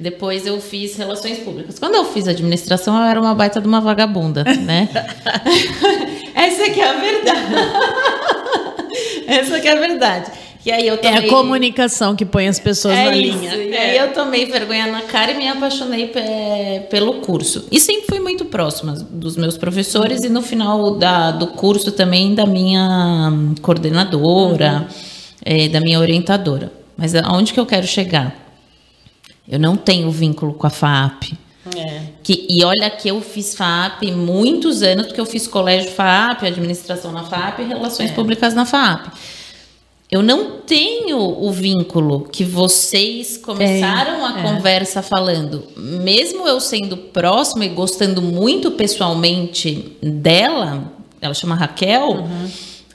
Depois eu fiz relações públicas. Quando eu fiz administração, eu era uma baita de uma vagabunda, né? Essa que é a verdade. Essa que é a verdade. E aí eu tomei... É a comunicação que põe as pessoas é na isso. linha. E aí eu tomei vergonha na cara e me apaixonei pelo curso. E sempre fui muito próxima dos meus professores e no final da, do curso também da minha coordenadora, uhum. é, da minha orientadora. Mas aonde que eu quero chegar? Eu não tenho vínculo com a FAP. É. Que, e olha que eu fiz FAP muitos anos, porque eu fiz colégio FAP, administração na FAP e relações é. públicas na FAP. Eu não tenho o vínculo que vocês começaram é, a conversa falando. Mesmo eu sendo próxima e gostando muito pessoalmente dela, ela chama Raquel, uhum.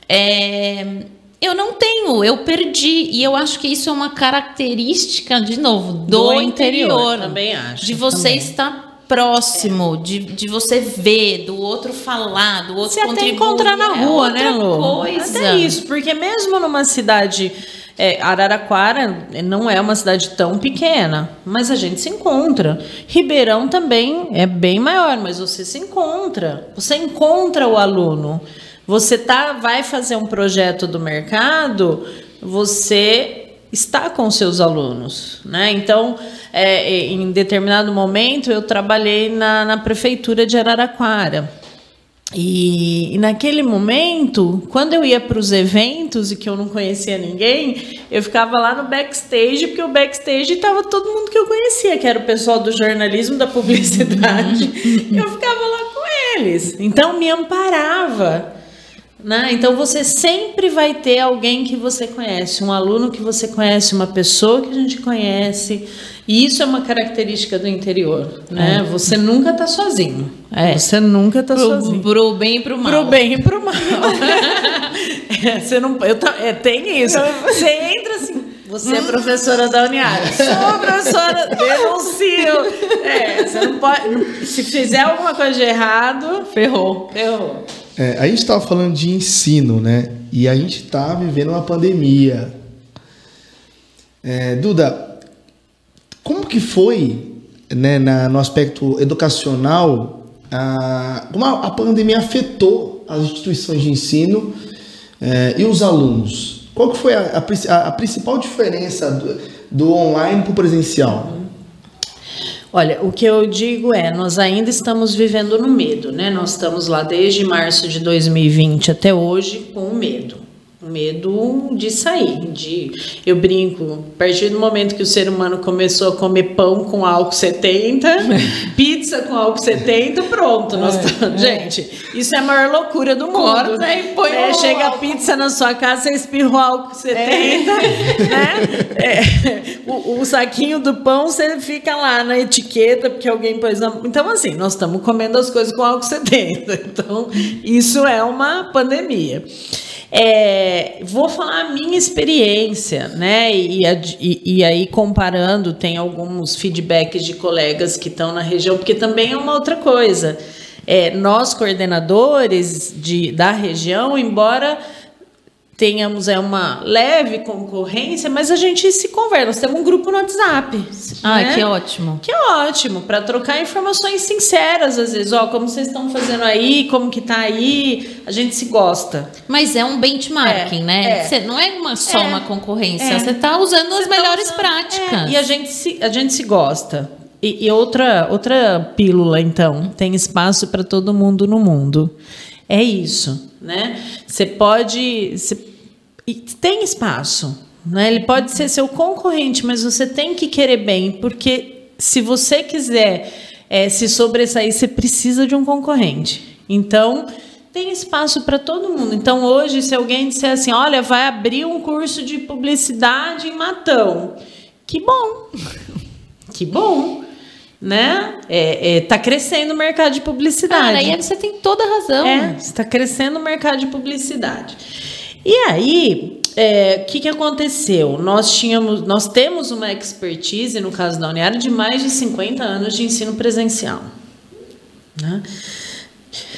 é, eu não tenho, eu perdi. E eu acho que isso é uma característica, de novo, do, do interior, interior. Também acho. De você também. estar próximo, é. de, de você ver, do outro falar, do outro Você até encontrar na é rua, é né, Lu? Coisa. Até isso, porque mesmo numa cidade É, Araraquara não é uma cidade tão pequena, mas a gente se encontra. Ribeirão também é bem maior, mas você se encontra. Você encontra o aluno. Você tá, vai fazer um projeto do mercado, você está com seus alunos, né? Então, é, em determinado momento, eu trabalhei na, na prefeitura de Araraquara. E, e, naquele momento, quando eu ia para os eventos e que eu não conhecia ninguém, eu ficava lá no backstage, porque o backstage estava todo mundo que eu conhecia, que era o pessoal do jornalismo, da publicidade. eu ficava lá com eles. Então me amparava. Né? Então você sempre vai ter alguém que você conhece, um aluno que você conhece, uma pessoa que a gente conhece. E isso é uma característica do interior, né? É. Você nunca está sozinho. É. Você nunca está sozinho. Pro bem e pro mal. Pro bem e pro mal. é, você não, eu, é, tem isso. Você entra assim, você é professora da Uniara. Sou professora, denuncio. É, você não pode. Se fizer alguma coisa de errado, ferrou. Ferrou. É, a gente estava falando de ensino, né? E a gente está vivendo uma pandemia. É, Duda, como que foi, né, na, no aspecto educacional, a, como a, a pandemia afetou as instituições de ensino é, e os alunos? Qual que foi a, a, a principal diferença do, do online para o presencial? Olha, o que eu digo é, nós ainda estamos vivendo no medo, né? Nós estamos lá desde março de 2020 até hoje com o medo medo de sair, de eu brinco, a partir do momento que o ser humano começou a comer pão com álcool 70, pizza com álcool 70, pronto, nós é, tá, é. gente, isso é a maior loucura do mundo. Corta e põe é, chega a pizza na sua casa, você espirra o álcool 70, é. né? É, o, o, saquinho do pão você fica lá na etiqueta porque alguém pôs na... Então assim, nós estamos comendo as coisas com álcool 70. Então, isso é uma pandemia. É, vou falar a minha experiência, né? E, e, e, aí, comparando, tem alguns feedbacks de colegas que estão na região, porque também é uma outra coisa. É, nós, coordenadores de, da região, embora tenhamos é uma leve concorrência, mas a gente se conversa. Nós temos um grupo no WhatsApp. Ah, né? que ótimo. Que ótimo, para trocar informações sinceras, às vezes, ó, como vocês estão fazendo aí, como que tá aí, a gente se gosta. Mas é um benchmarking, é, né? É. Não é uma, só é, uma concorrência, é. você está usando as tá melhores usando, práticas. É, e a gente se, a gente se gosta. E, e outra, outra pílula, então, tem espaço para todo mundo no mundo. É isso, né? Você pode. Você, tem espaço. Né? Ele pode ser seu concorrente, mas você tem que querer bem, porque se você quiser é, se sobressair, você precisa de um concorrente. Então, tem espaço para todo mundo. Então, hoje, se alguém disser assim, olha, vai abrir um curso de publicidade em Matão, que bom, que bom né? É, é, tá crescendo o mercado de publicidade. Cara, aí você tem toda a razão. É, está crescendo o mercado de publicidade. E aí, o é, que, que aconteceu? Nós tínhamos, nós temos uma expertise, no caso da Uniara, de mais de 50 anos de ensino presencial. Né?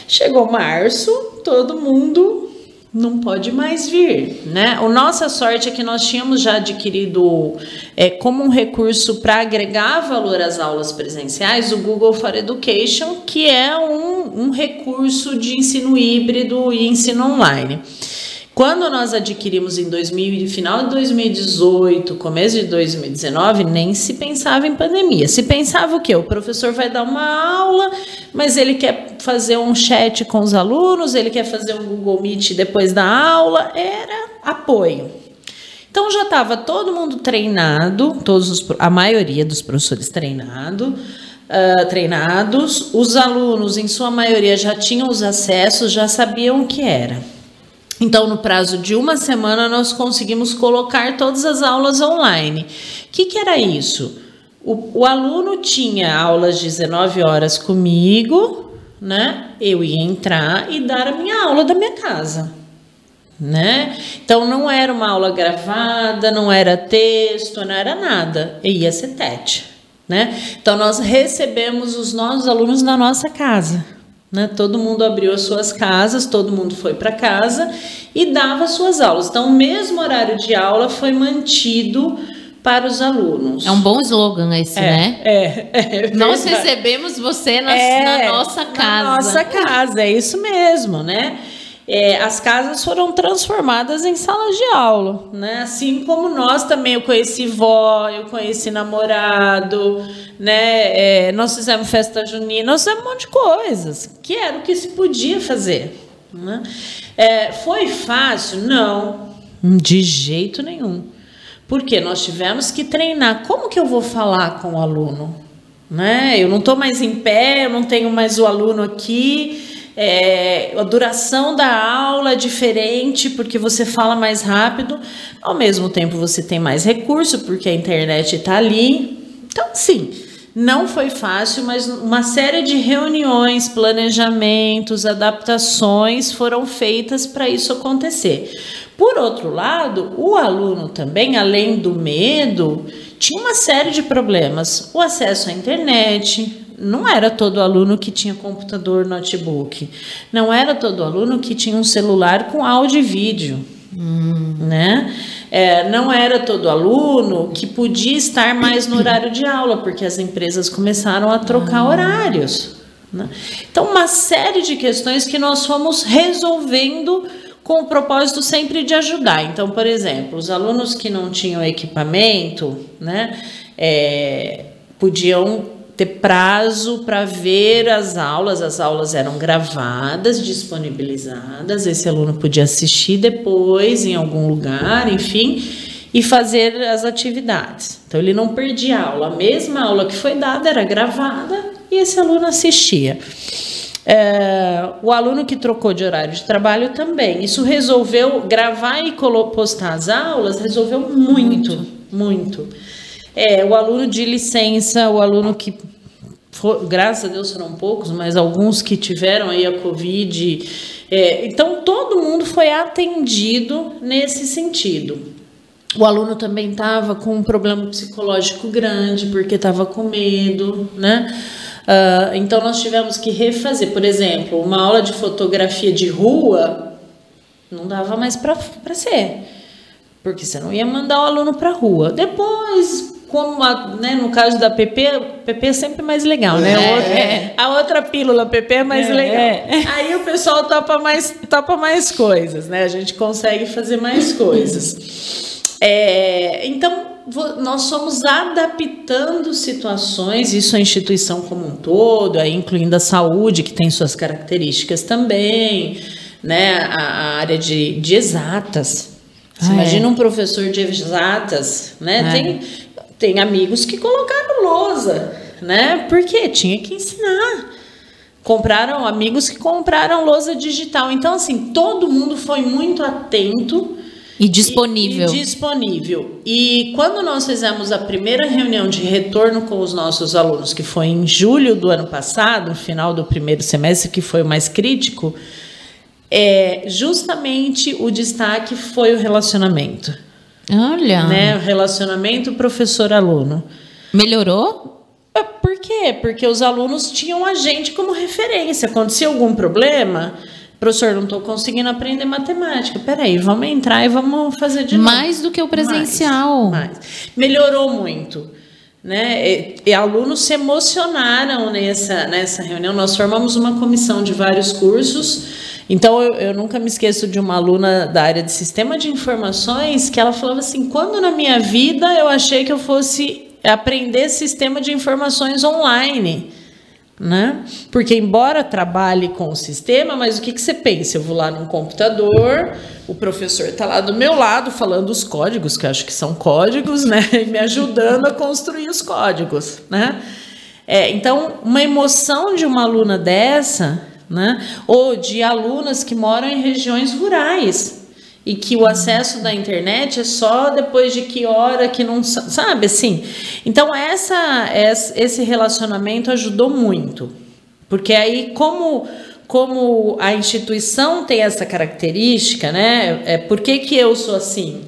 Chegou março, todo mundo não pode mais vir, né? A nossa sorte é que nós tínhamos já adquirido é, como um recurso para agregar valor às aulas presenciais o Google for Education, que é um, um recurso de ensino híbrido e ensino online. Quando nós adquirimos em 2000, final de 2018, começo de 2019, nem se pensava em pandemia. Se pensava o quê? O professor vai dar uma aula, mas ele quer fazer um chat com os alunos, ele quer fazer um Google Meet depois da aula, era apoio. Então já estava todo mundo treinado, todos os, a maioria dos professores treinado, uh, treinados, os alunos, em sua maioria, já tinham os acessos, já sabiam o que era. Então, no prazo de uma semana, nós conseguimos colocar todas as aulas online. O que, que era isso? O, o, aluno tinha aulas de 19 horas comigo, né? Eu ia entrar e dar a minha aula da minha casa. Né? Então não era uma aula gravada, não era texto, não era nada, ia ser tete, né? Então nós recebemos os nossos alunos na nossa casa. Né? Todo mundo abriu as suas casas, todo mundo foi para casa e dava suas aulas. Então, o mesmo horário de aula foi mantido para os alunos. É um bom slogan esse, é, né? É, é Nós recebemos você na, é, na nossa casa. Na nossa casa, é isso mesmo, né? É, as casas foram transformadas em salas de aula, né? Assim como nós também, eu conheci vó, eu conheci namorado, né? É, nós fizemos festa junina, nós fizemos um monte de coisas, que era o que se podia fazer. Né? É, foi fácil? Não, de jeito nenhum. Porque nós tivemos que treinar. Como que eu vou falar com o aluno? Né? Eu não estou mais em pé, eu não tenho mais o aluno aqui. É, a duração da aula é diferente porque você fala mais rápido, ao mesmo tempo você tem mais recurso porque a internet está ali. Então, sim, não foi fácil, mas uma série de reuniões, planejamentos, adaptações foram feitas para isso acontecer. Por outro lado, o aluno também, além do medo, tinha uma série de problemas. O acesso à internet, não era todo aluno que tinha computador, notebook. Não era todo aluno que tinha um celular com áudio e vídeo. Hum. Né? É, não era todo aluno que podia estar mais no horário de aula, porque as empresas começaram a trocar hum. horários. Né? Então, uma série de questões que nós fomos resolvendo com o propósito sempre de ajudar. Então, por exemplo, os alunos que não tinham equipamento, né, é, podiam ter prazo para ver as aulas, as aulas eram gravadas, disponibilizadas, esse aluno podia assistir depois em algum lugar, enfim, e fazer as atividades. Então ele não perdia aula, a mesma aula que foi dada era gravada e esse aluno assistia. É, o aluno que trocou de horário de trabalho também. Isso resolveu, gravar e postar as aulas, resolveu muito, muito. muito. É, o aluno de licença, o aluno que, graças a Deus foram poucos, mas alguns que tiveram aí a Covid. É, então, todo mundo foi atendido nesse sentido. O aluno também estava com um problema psicológico grande, porque estava com medo, né? Uh, então, nós tivemos que refazer, por exemplo, uma aula de fotografia de rua não dava mais para ser, porque você não ia mandar o aluno para rua. Depois, como a, né, no caso da PP, PP é sempre mais legal, né? É, outra, é. A outra pílula PP é mais é, legal. É. Aí o pessoal topa mais, topa mais coisas, né? A gente consegue fazer mais coisas. É, então, nós somos adaptando situações, isso a instituição como um todo, aí incluindo a saúde, que tem suas características também, né? a, a área de, de exatas. Você ah, imagina é. um professor de exatas, né? É. Tem, tem amigos que colocaram lousa, né? Porque tinha que ensinar. Compraram amigos que compraram lousa digital. Então, assim, todo mundo foi muito atento e disponível. E, e, disponível. E quando nós fizemos a primeira reunião de retorno com os nossos alunos, que foi em julho do ano passado, no final do primeiro semestre, que foi o mais crítico, é, justamente o destaque foi o relacionamento. Olha. Né? O relacionamento professor-aluno. Melhorou? É, por quê? Porque os alunos tinham a gente como referência. Acontecia algum problema, Professor, não estou conseguindo aprender matemática. Peraí, vamos entrar e vamos fazer de novo. Mais do que o presencial. Mais, mais. Melhorou muito. Né? E, e, alunos se emocionaram nessa, nessa reunião. Nós formamos uma comissão de vários cursos. Então, eu, eu nunca me esqueço de uma aluna da área de sistema de informações que ela falava assim: quando na minha vida eu achei que eu fosse aprender sistema de informações online? né? Porque embora trabalhe com o sistema, mas o que, que você pensa? Eu vou lá num computador, o professor está lá do meu lado falando os códigos, que acho que são códigos, né? E me ajudando a construir os códigos, né? É, então, uma emoção de uma aluna dessa, né? Ou de alunas que moram em regiões rurais, e que o acesso da internet é só depois de que hora que não sabe assim. Então essa esse relacionamento ajudou muito, porque aí como como a instituição tem essa característica, né? É por que, que eu sou assim?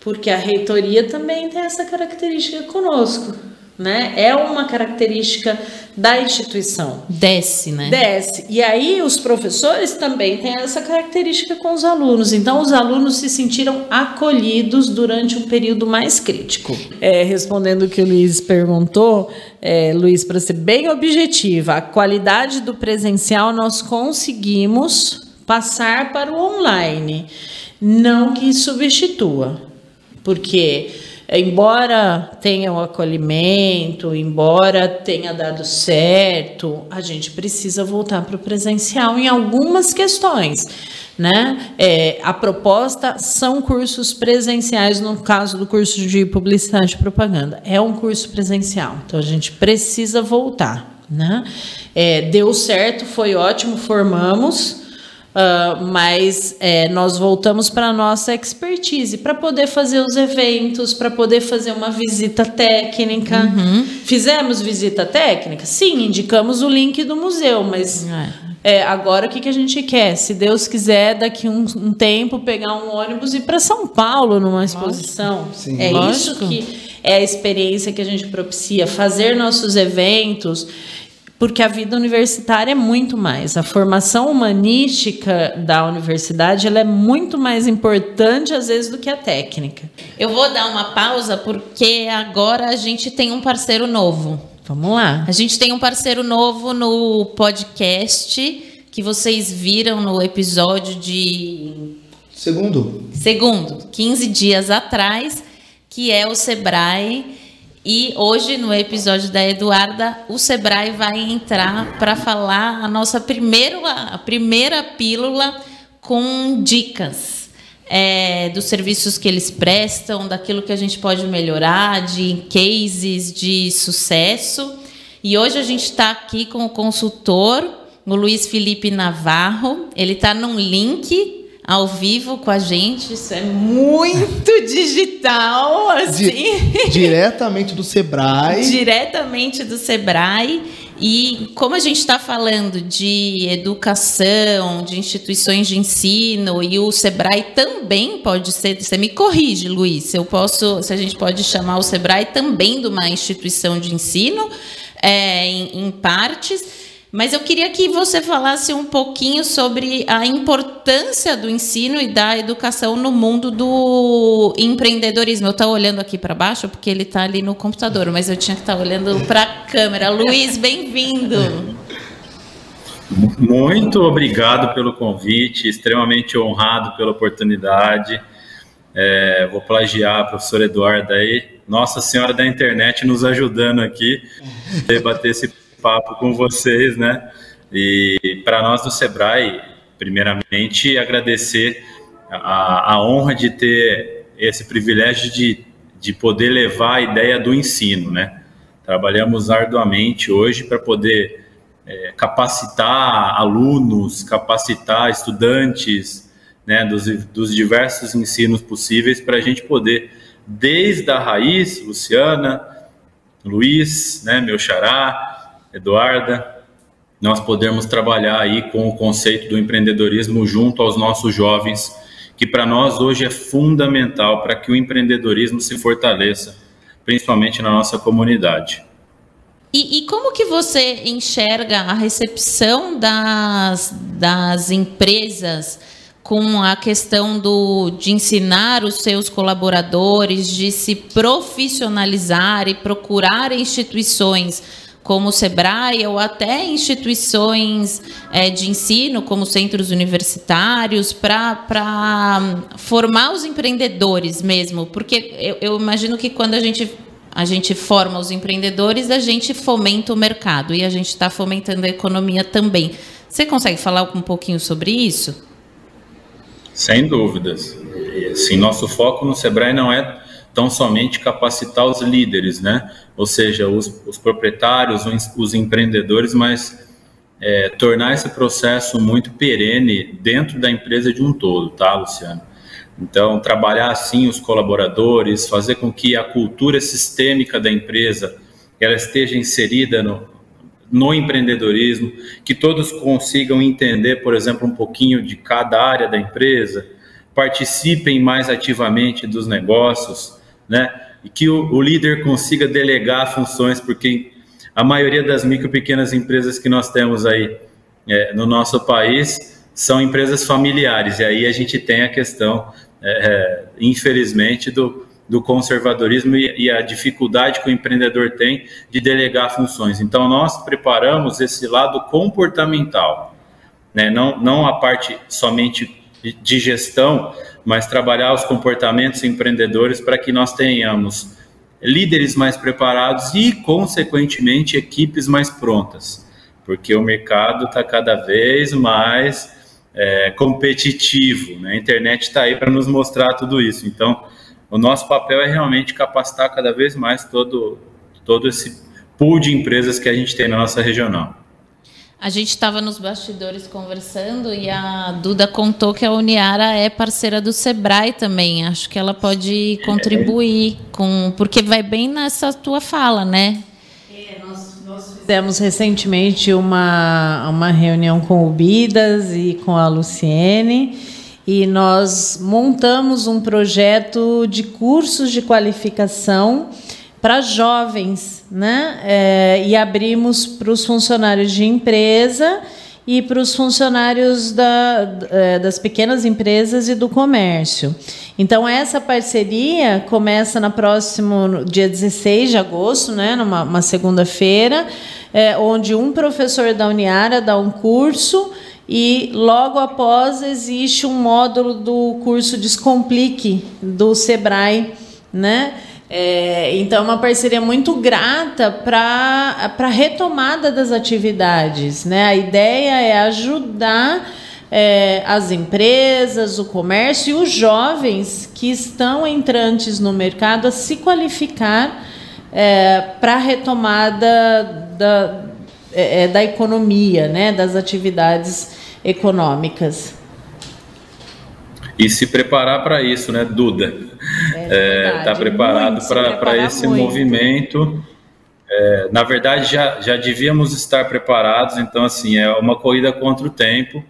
Porque a reitoria também tem essa característica conosco. Né? É uma característica da instituição. Desce, né? Desce. E aí os professores também têm essa característica com os alunos. Então os alunos se sentiram acolhidos durante um período mais crítico. É, respondendo o que o Luiz perguntou, é, Luiz, para ser bem objetiva, a qualidade do presencial nós conseguimos passar para o online. Não que substitua, porque embora tenha o acolhimento, embora tenha dado certo, a gente precisa voltar para o presencial em algumas questões. Né? É, a proposta são cursos presenciais, no caso do curso de publicidade e propaganda. É um curso presencial, então a gente precisa voltar. Né? É, deu certo, foi ótimo, formamos. Uh, mas é, nós voltamos para a nossa expertise, para poder fazer os eventos, para poder fazer uma visita técnica. Uhum. Fizemos visita técnica? Sim, indicamos o link do museu, mas é. É, agora o que, que a gente quer? Se Deus quiser, daqui um, um tempo, pegar um ônibus e ir para São Paulo numa exposição. Sim. É Lógico. isso que é a experiência que a gente propicia, fazer nossos eventos porque a vida universitária é muito mais. A formação humanística da universidade ela é muito mais importante, às vezes, do que a técnica. Eu vou dar uma pausa, porque agora a gente tem um parceiro novo. Vamos lá. A gente tem um parceiro novo no podcast que vocês viram no episódio de. Segundo. Segundo, 15 dias atrás, que é o Sebrae e hoje, no episódio da Eduarda, o Sebrae vai entrar para falar a nossa primeira, a primeira pílula com dicas é, dos serviços que eles prestam, daquilo que a gente pode melhorar, de cases de sucesso. E hoje a gente está aqui com o consultor, o Luiz Felipe Navarro. Ele está num link ao vivo com a gente. Isso é muito digital, assim. Di diretamente do Sebrae. diretamente do Sebrae. E como a gente está falando de educação, de instituições de ensino, e o Sebrae também pode ser, você me corrige, Luiz, se eu posso, se a gente pode chamar o Sebrae também de uma instituição de ensino, é, em, em partes. Mas eu queria que você falasse um pouquinho sobre a importância do ensino e da educação no mundo do empreendedorismo. Eu estou olhando aqui para baixo porque ele está ali no computador, mas eu tinha que estar tá olhando para a câmera. Luiz, bem-vindo. Muito obrigado pelo convite, extremamente honrado pela oportunidade. É, vou plagiar a professora Eduarda aí, Nossa Senhora da Internet nos ajudando aqui a debater esse papo com vocês, né? E para nós do Sebrae, primeiramente, agradecer a, a honra de ter esse privilégio de, de poder levar a ideia do ensino, né? Trabalhamos arduamente hoje para poder é, capacitar alunos, capacitar estudantes, né, dos, dos diversos ensinos possíveis para a gente poder, desde a raiz, Luciana, Luiz, né, meu xará, Eduarda, nós podemos trabalhar aí com o conceito do empreendedorismo junto aos nossos jovens, que para nós hoje é fundamental para que o empreendedorismo se fortaleça, principalmente na nossa comunidade. E, e, como que você enxerga a recepção das, das empresas com a questão do, de ensinar os seus colaboradores, de se profissionalizar e procurar instituições como o SEBRAE ou até instituições é, de ensino, como centros universitários, para formar os empreendedores mesmo. Porque eu, eu imagino que quando a gente a gente forma os empreendedores, a gente fomenta o mercado e a gente está fomentando a economia também. Você consegue falar um pouquinho sobre isso? Sem dúvidas. Sim, nosso foco no Sebrae não é tão somente capacitar os líderes, né? Ou seja, os, os proprietários, os, os, empreendedores, mas é, tornar esse processo muito perene dentro da empresa de um todo, tá, Luciano? Então, trabalhar assim os colaboradores, fazer com que a cultura sistêmica da empresa ela esteja inserida no, no empreendedorismo, que todos consigam entender, por exemplo, um pouquinho de cada área da empresa, participem mais ativamente dos negócios, né? E que o, o líder consiga delegar funções, porque a maioria das micro e pequenas empresas que nós temos aí é, no nosso país são empresas familiares, e aí a gente tem a questão, é, é infelizmente, do, do conservadorismo e, e, a dificuldade que o empreendedor tem de delegar funções. Então, nós preparamos esse lado comportamental, né? não, não a parte somente de gestão, mas trabalhar os comportamentos empreendedores para que nós tenhamos líderes mais preparados e, consequentemente, equipes mais prontas, porque o mercado está cada vez mais é, competitivo. Né? A internet está aí para nos mostrar tudo isso. Então, o nosso papel é realmente capacitar cada vez mais todo, todo esse pool de empresas que a gente tem na nossa regional. A gente estava nos bastidores conversando e a Duda contou que a Uniara é parceira do Sebrae também. Acho que ela pode contribuir com, porque vai bem nessa tua fala, né? É, nós, fizemos recentemente uma, uma reunião com o Bidas e com a Luciene e nós montamos um projeto de cursos de qualificação para jovens, né? É, e abrimos para os funcionários de empresa e para os funcionários da, é, das pequenas empresas e do comércio. Então, essa parceria começa no próximo dia 16 de agosto, né, numa segunda-feira, é, onde um professor da Uniara dá um curso e logo após existe um módulo do curso Descomplique do Sebrae, né? É, então, é uma parceria muito grata para a retomada das atividades. Né? A ideia é ajudar é, as empresas, o comércio e os jovens que estão entrantes no mercado a se qualificar é, para a retomada da, é, é, da economia, né? das atividades econômicas e se preparar para isso, né, Duda? Está é, é tá preparado para esse muito. movimento. É, na verdade, já, já devíamos estar preparados, então, assim, é uma corrida contra o tempo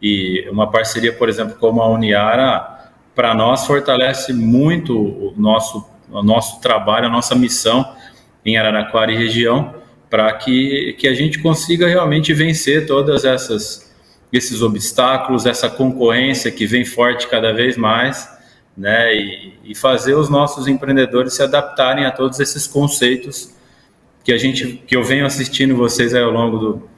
e uma parceria, por exemplo, como a Uniara, para nós fortalece muito o nosso, o nosso trabalho, a nossa missão em Araraquara e região, para que, que a gente consiga realmente vencer todas essas esses obstáculos, essa concorrência que vem forte cada vez mais, né? E, e, fazer os nossos empreendedores se adaptarem a todos esses conceitos que a gente, que eu venho assistindo vocês ao longo do,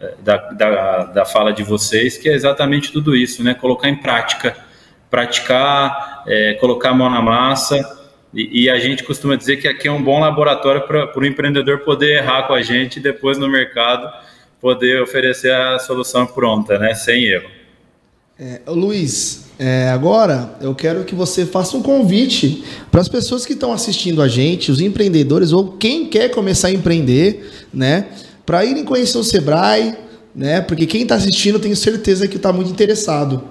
eh, da, da, da fala de vocês, que é exatamente tudo isso, né? Colocar em prática, praticar, é, colocar a mão na massa. E, e, a gente costuma dizer que aqui é um bom laboratório para o empreendedor poder errar com a gente e depois no mercado poder oferecer a solução pronta, né, sem erro. É, Luiz, é, agora eu quero que você faça um convite para as pessoas que estão assistindo a gente, os empreendedores ou quem quer começar a empreender, né, para irem conhecer o Sebrae, né, porque quem está assistindo tenho certeza que está muito interessado.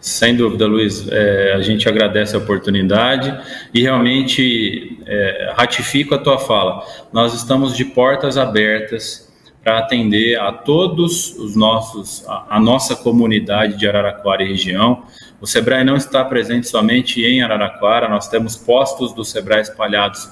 Sem dúvida, Luiz. É, a gente agradece a oportunidade e realmente é, ratifico a tua fala. Nós estamos de portas abertas para atender a todos os nossos, a, a, nossa comunidade de Araraquara e região. O Sebrae não está presente somente em Araraquara, nós temos postos do Sebrae espalhados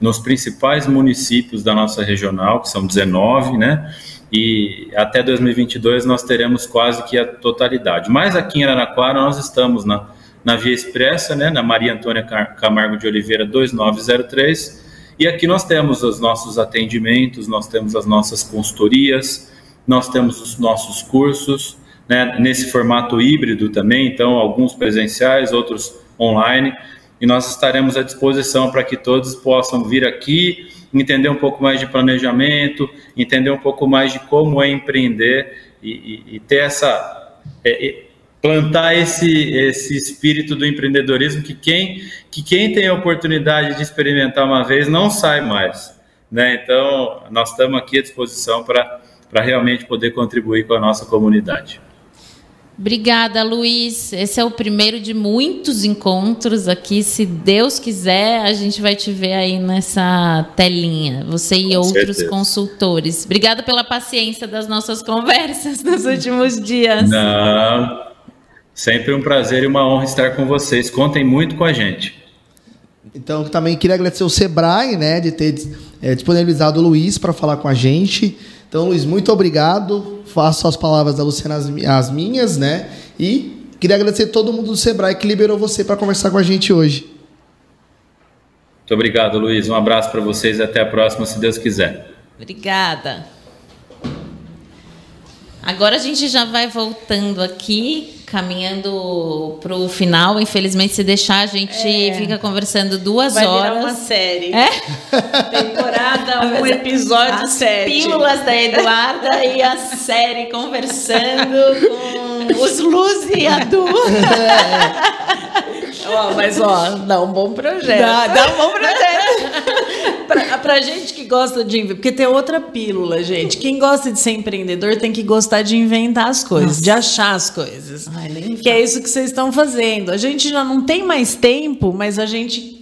nos principais municípios da nossa regional, que são 19, né? E até 2022 nós teremos quase que a totalidade. Mas aqui em Araraquara nós estamos na, na Via Expressa, né? Na Maria Antônia Camargo de Oliveira 2903 e aqui nós temos os nossos atendimentos, nós temos as nossas consultorias, nós temos os nossos cursos, né, nesse formato híbrido também, então alguns presenciais, outros online, e nós estaremos à disposição para que todos possam vir aqui, entender um pouco mais de planejamento, entender um pouco mais de como é empreender e, e, e ter essa é, plantar esse, esse espírito do empreendedorismo que quem, que quem tem a oportunidade de experimentar uma vez não sai mais. Né? Então, nós estamos aqui à disposição para realmente poder contribuir com a nossa comunidade. Obrigada, Luiz. Esse é o primeiro de muitos encontros aqui. Se Deus quiser, a gente vai te ver aí nessa telinha, você e Com outros certeza. consultores. Obrigada pela paciência das nossas conversas nos últimos dias. Não, Sempre um prazer e uma honra estar com vocês. Contem muito com a gente. Então, também queria agradecer o Sebrae, né, de ter é, disponibilizado o Luiz para falar com a gente. Então, Luiz, muito obrigado. Faço as palavras da Luciana as, as minhas, né? E queria agradecer todo mundo do Sebrae que liberou você para conversar com a gente hoje. Muito obrigado, Luiz. Um abraço para vocês e até a próxima, se Deus quiser. Obrigada. Agora a gente já vai voltando aqui, caminhando para o final. Infelizmente, se deixar, a gente é. fica conversando duas vai horas. Vai virar uma série. É? Temporada, um episódio, As sete. Pílulas da Eduarda e a série conversando com os Luz e a Du. É. Ó, mas ó, dá um bom projeto. Dá, dá um bom projeto. pra, pra gente que gosta de. Porque tem outra pílula, gente. Quem gosta de ser empreendedor tem que gostar de inventar as coisas, Nossa. de achar as coisas. Ai, que é isso que vocês estão fazendo. A gente já não tem mais tempo, mas a gente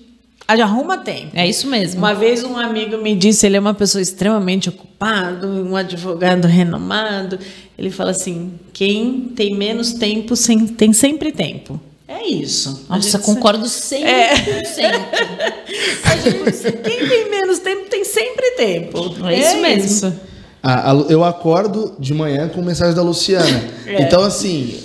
arruma tempo. É isso mesmo. Uma vez um amigo me disse, ele é uma pessoa extremamente ocupado, um advogado renomado. Ele fala assim: quem tem menos tempo tem sempre tempo. É isso. Nossa, concordo 100%. É. gente, quem tem menos tempo tem sempre tempo. É, é isso mesmo. Isso. Ah, eu acordo de manhã com mensagem da Luciana. É. Então, assim,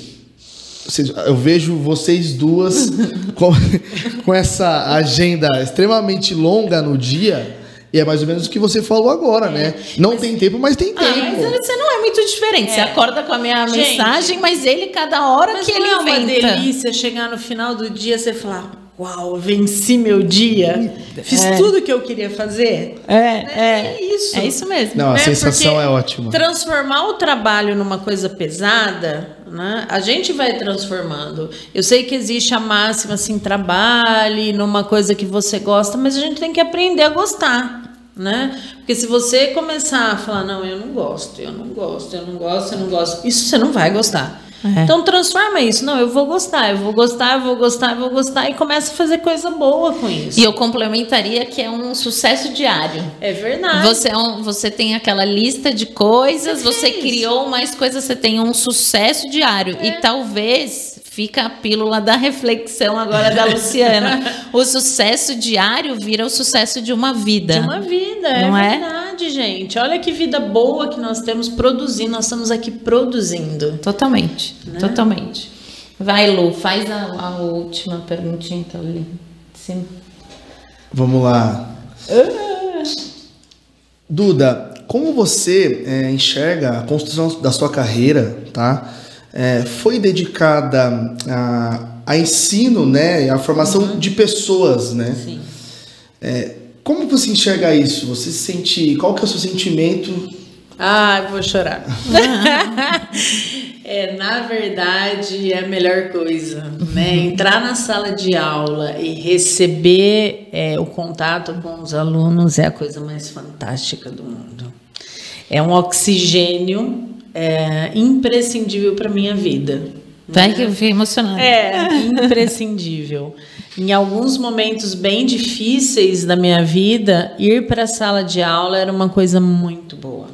eu vejo vocês duas com, com essa agenda extremamente longa no dia. E é mais ou menos o que você falou agora, é, né? Não mas, tem tempo, mas tem ah, tempo. Mas você não é muito diferente. É. Você acorda com a minha Gente, mensagem, mas ele, cada hora que ele não inventa. É uma delícia chegar no final do dia você falar. Uau, venci meu dia. Fiz é. tudo que eu queria fazer. É, é, é isso. É isso mesmo. Não, a né? sensação Porque é ótima. Transformar o trabalho numa coisa pesada né? A gente vai transformando. Eu sei que existe a máxima assim, trabalhe numa coisa que você gosta, mas a gente tem que aprender a gostar, né? Porque se você começar a falar, não, eu não gosto, eu não gosto, eu não gosto, eu não gosto, isso você não vai gostar. É. Então transforma isso. Não, eu vou gostar, eu vou gostar, eu vou gostar, eu vou gostar e começa a fazer coisa boa com isso. E eu complementaria que é um sucesso diário. É verdade. Você, é um, você tem aquela lista de coisas, você, você criou mais coisas, você tem um sucesso diário. É. E talvez Fica a pílula da reflexão agora da Luciana. o sucesso diário vira o sucesso de uma vida. De uma vida, é Não é, é verdade, gente. Olha que vida boa que nós temos produzindo. Nós estamos aqui produzindo. Totalmente, né? totalmente. Vai, Lu, faz a, a última perguntinha então ali. Sim. Vamos lá. Ah. Duda, como você é, enxerga a construção da sua carreira, tá? É, foi dedicada a, a, ensino, né, a formação uhum. de pessoas, né? Sim. É, como você enxerga isso? Você se sente, qual que é o seu sentimento? Ah, vou chorar. é, na verdade, é a melhor coisa, né? Entrar na sala de aula e receber é, o contato com os alunos é a coisa mais fantástica do mundo. É um oxigênio é imprescindível para minha vida. Vai né? que eu fiquei emocionada. É, imprescindível. em alguns momentos bem difíceis da minha vida, ir para a sala de aula era uma coisa muito boa.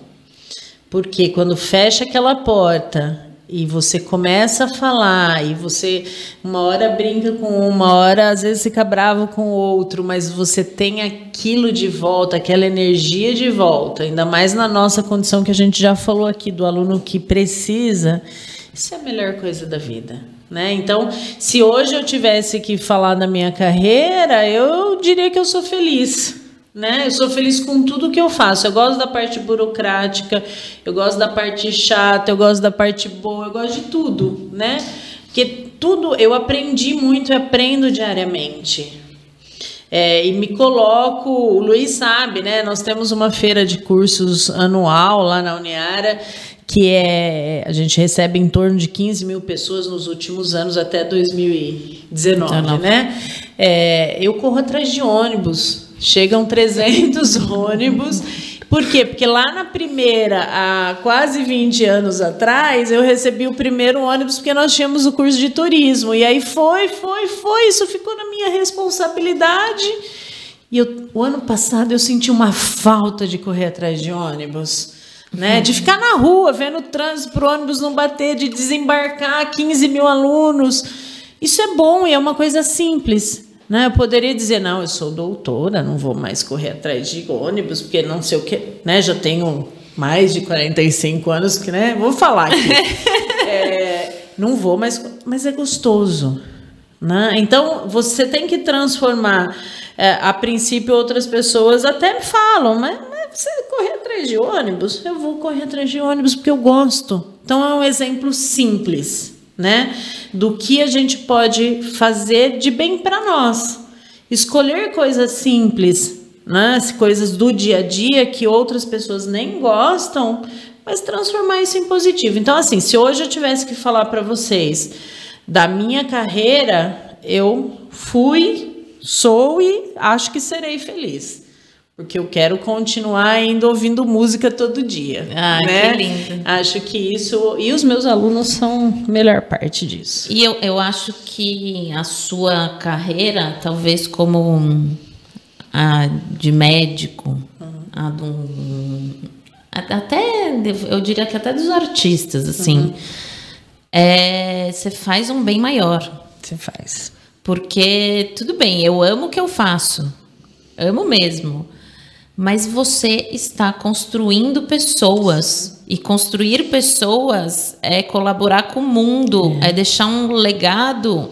Porque quando fecha aquela porta e você começa a falar e você uma hora brinca com uma hora às vezes fica bravo com o outro mas você tem aquilo de volta aquela energia de volta ainda mais na nossa condição que a gente já falou aqui do aluno que precisa isso é a melhor coisa da vida né? Então se hoje eu tivesse que falar da minha carreira eu diria que eu sou feliz né? Eu sou feliz com tudo que eu faço. Eu gosto da parte burocrática, eu gosto da parte chata, eu gosto da parte boa, eu gosto de tudo, né? Porque tudo eu aprendi muito e aprendo diariamente. É, e me coloco, o Luiz sabe, né? Nós temos uma feira de cursos anual lá na Uniara, que é. A gente recebe em torno de 15 mil pessoas nos últimos anos, até 2019, né? É, eu corro atrás de ônibus Chegam 300 ônibus. Por quê? Porque lá na primeira, há quase 20 anos atrás, eu recebi o primeiro ônibus porque nós tínhamos o curso de turismo. E aí foi, foi, foi. Isso ficou na minha responsabilidade. E eu, o ano passado eu senti uma falta de correr atrás de ônibus. Né? De ficar na rua, vendo o trânsito para o ônibus não bater, de desembarcar 15 mil alunos. Isso é bom e é uma coisa simples Né? Eu poderia dizer, não, eu sou doutora, não vou mais correr atrás de ônibus, porque não sei o que, né? Já tenho mais de 45 anos, que, né? Vou falar aqui. é, não vou, mas, mas é gostoso. Né? Então, você tem que transformar. É, a princípio, outras pessoas até me falam, mas, mas você correr atrás de ônibus? Eu vou correr atrás de ônibus porque eu gosto. Então, é um exemplo simples né? Do que a gente pode fazer de bem para nós. Escolher coisas simples, né? Coisas do dia a dia que outras pessoas nem gostam, mas transformar isso em positivo. Então, assim, se hoje eu tivesse que falar para vocês da minha carreira, eu fui, sou e acho que serei feliz. Porque eu quero continuar ainda ouvindo música todo dia. Ah, né? que lindo. Acho que isso. E os meus alunos são a melhor parte disso. E eu, eu acho que a sua carreira, talvez como a de médico, uhum. a do, até eu diria que até dos artistas, assim, uhum. é, você faz um bem maior. Você faz. Porque, tudo bem, eu amo o que eu faço. Amo mesmo mas você está construindo pessoas. E construir pessoas é colaborar com o mundo, é, é deixar um legado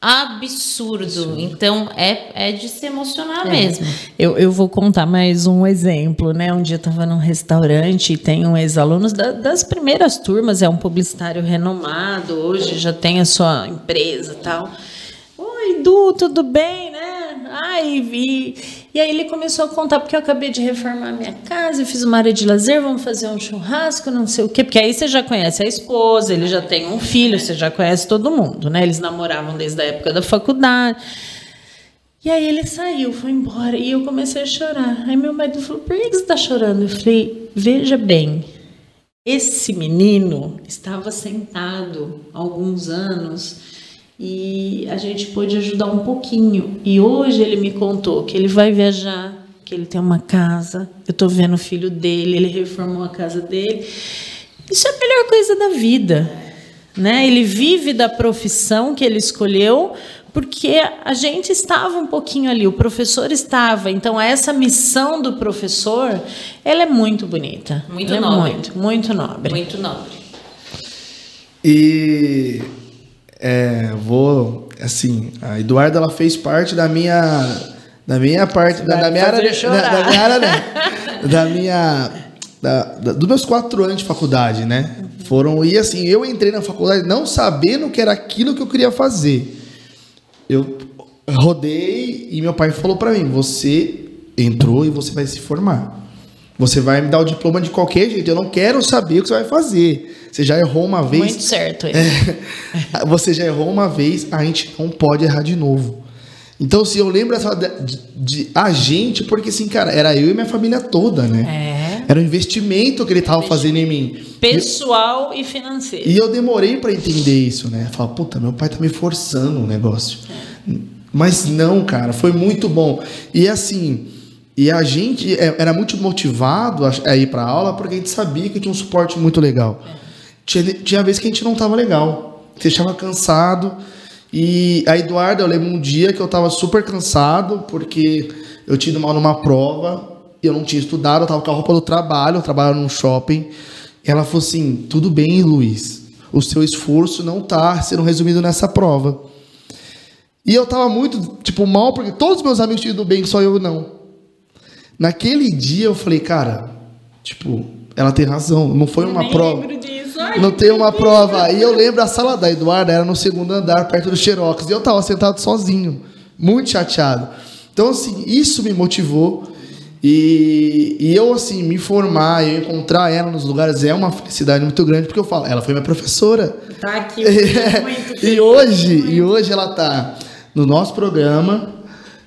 absurdo. absurdo. Então é, é de se emocionar é. mesmo. Eu, eu vou contar mais um exemplo, né? Um dia eu estava num restaurante e tem um ex-aluno da, das primeiras turmas, é um publicitário renomado, hoje já tem a sua empresa tal. Oi, Du, tudo bem, né? Ai, vi. E aí ele começou a contar, porque eu acabei de reformar minha casa, fiz uma área de lazer, vamos fazer um churrasco, não sei o quê. Porque aí você já conhece a esposa, ele já tem um filho, você já conhece todo mundo, né? Eles namoravam desde a época da faculdade. E aí ele saiu, foi embora, e eu comecei a chorar. Aí meu marido falou, por que você está chorando? Eu falei, veja bem, esse menino estava sentado há alguns anos e a gente pôde ajudar um pouquinho. E hoje ele me contou que ele vai viajar, que ele tem uma casa. Eu estou vendo o filho dele, ele reformou a casa dele. Isso é a melhor coisa da vida, né? Ele vive da profissão que ele escolheu porque a gente estava um pouquinho ali, o professor estava. Então essa missão do professor, ela é muito bonita. Muito ela é nobre. É muito, muito nobre. Muito nobre. E é, vou, assim, a Eduarda ela fez parte da minha, da minha parte, da, da, minha área, da, da, minha área, né? da minha, da, da, dos meus quatro anos de faculdade, né? Foram e assim, eu entrei na faculdade não sabendo que era aquilo que eu queria fazer. Eu rodei e meu pai falou para mim: você entrou e você vai se formar. Você vai me dar o diploma de qualquer jeito. Eu não quero saber o que você vai fazer. Você já errou uma vez. Muito certo. É, você já errou uma vez, a gente não pode errar de novo. Então, se assim, eu lembro de, de, a gente, porque assim, cara, era eu e minha família toda, né? É. Era um investimento que ele estava fazendo em mim. Pessoal e, e financeiro. E eu demorei para entender isso, né? Falar, puta, meu pai tá me forçando o negócio. É. Mas não, cara, foi muito bom. E assim, e a gente é, era muito motivado a ir para aula porque a gente sabia que tinha um suporte muito legal. Tinha, tinha vez que a gente não tava legal. Estava cansado. E a Eduarda, eu lembro um dia que eu tava super cansado, porque eu tinha ido mal numa prova, eu não tinha estudado, eu tava com a roupa do trabalho, eu trabalhava num shopping. Ela falou assim: tudo bem, Luiz, o seu esforço não tá sendo resumido nessa prova. E eu tava muito, tipo, mal, porque todos os meus amigos tinham ido bem, só eu não. Naquele dia eu falei, cara, tipo, ela tem razão, não foi uma prova. Não tem uma prova. E eu lembro a sala da Eduarda era no segundo andar, perto do Xerox. E eu estava sentado sozinho, muito chateado. Então, assim, isso me motivou. E, e eu, assim, me formar, eu encontrar ela nos lugares é uma felicidade muito grande, porque eu falo, ela foi minha professora. Tá aqui, muito E hoje, e hoje ela tá no nosso programa,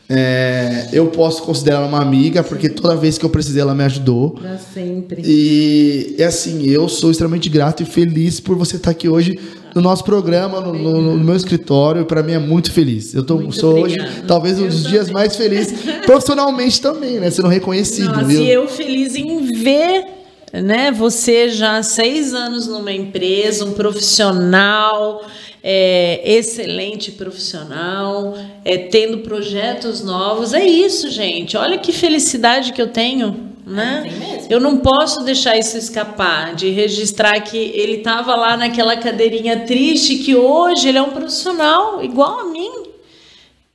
é, eu posso considerar ela uma amiga, porque toda vez que eu precisei, ela me ajudou. Pra sempre. E é assim, eu sou extremamente grato e feliz por você estar aqui hoje no nosso programa, no, no, no meu escritório. Para mim é muito feliz. Eu tô, sou obrigada. hoje talvez um dos dias mais felizes, profissionalmente também, né? Sendo reconhecido. Nossa, viu? E eu feliz em ver né, você já há seis anos numa empresa, um profissional é, excelente profissional, é, tendo projetos novos. É isso, gente. Olha que felicidade que eu tenho. Né? É, eu não posso deixar isso escapar, de registrar que ele estava lá naquela cadeirinha triste, que hoje ele é um profissional igual a mim.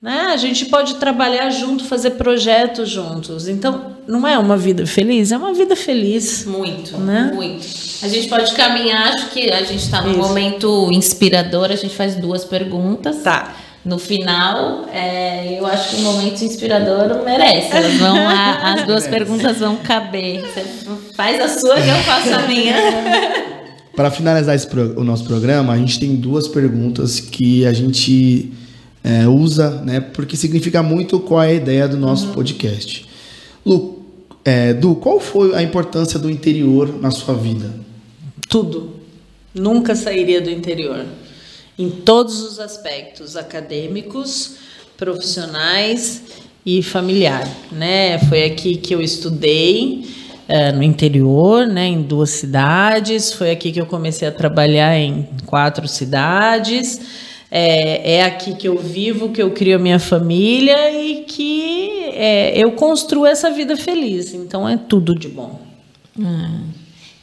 Né? A gente pode trabalhar junto, fazer projetos juntos. Então, não é uma vida feliz, é uma vida feliz. Muito, né? muito. A gente pode caminhar, acho que a gente está num Isso. momento inspirador, a gente faz duas perguntas. Tá. No final, é, eu acho que o momento inspirador merece. Elas vão, a, as duas perguntas vão caber. Você faz a sua que eu faço a minha. Para finalizar pro, o nosso programa, a gente tem duas perguntas que a gente é, usa, né? Porque significa muito qual é a ideia do nosso uhum. podcast. Lu, é, Du, qual foi a importância do interior na sua vida? Tudo. Nunca sairia do interior. Em todos os aspectos, acadêmicos, profissionais e familiar, né? Foi aqui que eu estudei é, no interior, né? Em duas cidades. Foi aqui que eu comecei a trabalhar em quatro cidades é, é aqui que eu vivo, que eu crio a minha família e que é, eu construo essa vida feliz. Então é tudo de bom. Hum,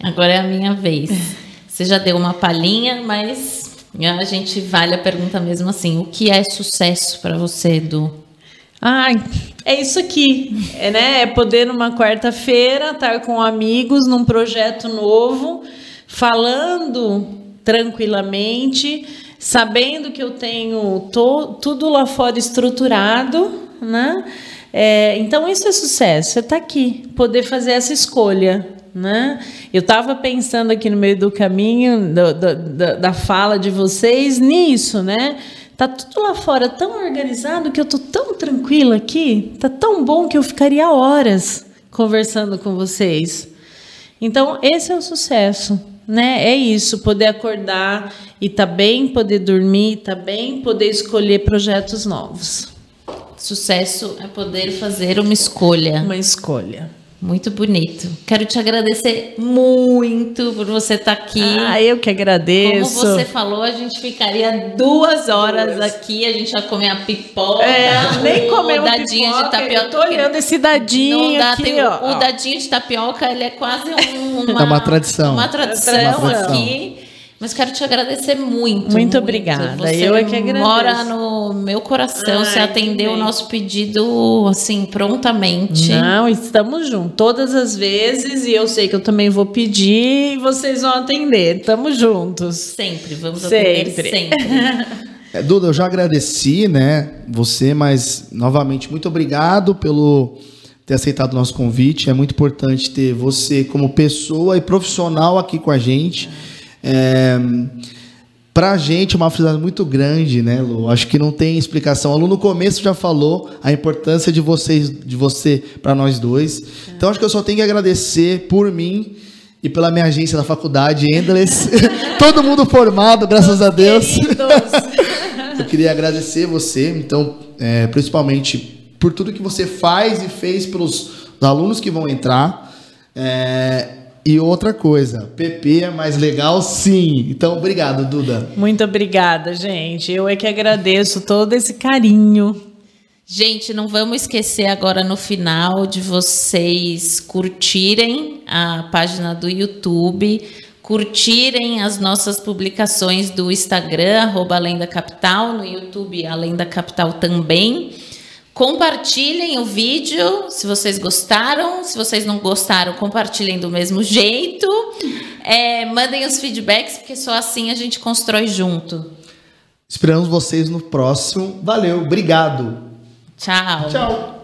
agora é a minha vez. Você já deu uma palhinha, mas a gente vale a pergunta mesmo assim: o que é sucesso para você, Edu? Ai, é isso aqui, é, né? É poder numa quarta-feira estar com amigos num projeto novo, falando tranquilamente sabendo que eu tenho to, tudo lá fora estruturado, né? É, então isso é sucesso, você está aqui, poder fazer essa escolha. Né? Eu estava pensando aqui no meio do caminho do, do, da, da fala de vocês nisso, né? Tá tudo lá fora tão organizado que eu tô tão tranquila aqui, tá tão bom que eu ficaria horas conversando com vocês. Então esse é o sucesso né? É isso, poder acordar e tá bem, poder dormir, tá bem, poder escolher projetos novos. Sucesso é poder fazer uma escolha. Uma escolha. Muito bonito. Quero te agradecer muito por você estar tá aqui. Ah, eu que agradeço. Como você falou, a gente ficaria duas horas duas. aqui, a gente ia comer a pipoca. É, nem comer o dadinho pipoca, de tapioca. Eu tô olhando esse dadinho dá, aqui, ó. O dadinho de tapioca, ele é quase uma, é uma tradição. Uma tradição, é uma tradição. aqui. Mas quero te agradecer muito. Muito, muito. obrigada. Você eu é que agradeço. mora no meu coração. Ai, você atendeu o nosso pedido assim prontamente. Não, estamos juntos todas as vezes e eu sei que eu também vou pedir e vocês vão atender. Estamos juntos. Sempre, vamos sempre. atender sempre. É, Duda, eu já agradeci, né, você, mas novamente muito obrigado pelo ter aceitado o nosso convite. É muito importante ter você como pessoa e profissional aqui com a gente. É, para a gente é uma felicidade muito grande, né, Lu? Acho que não tem explicação. A Lu no começo já falou a importância de vocês, de você para nós dois. Então acho que eu só tenho que agradecer por mim e pela minha agência da faculdade Endless. Todo mundo formado, graças a Deus. eu queria agradecer você, então, é, principalmente por tudo que você faz e fez pelos alunos que vão entrar. É, e outra coisa, PP é mais legal sim. Então, obrigado, Duda. Muito obrigada, gente. Eu é que agradeço todo esse carinho. Gente, não vamos esquecer agora no final de vocês curtirem a página do YouTube, curtirem as nossas publicações do Instagram, arroba Além da Capital, no YouTube Além da Capital também. Compartilhem o vídeo se vocês gostaram. Se vocês não gostaram, compartilhem do mesmo jeito. É, mandem os feedbacks, porque só assim a gente constrói junto. Esperamos vocês no próximo. Valeu, obrigado. Tchau. Tchau.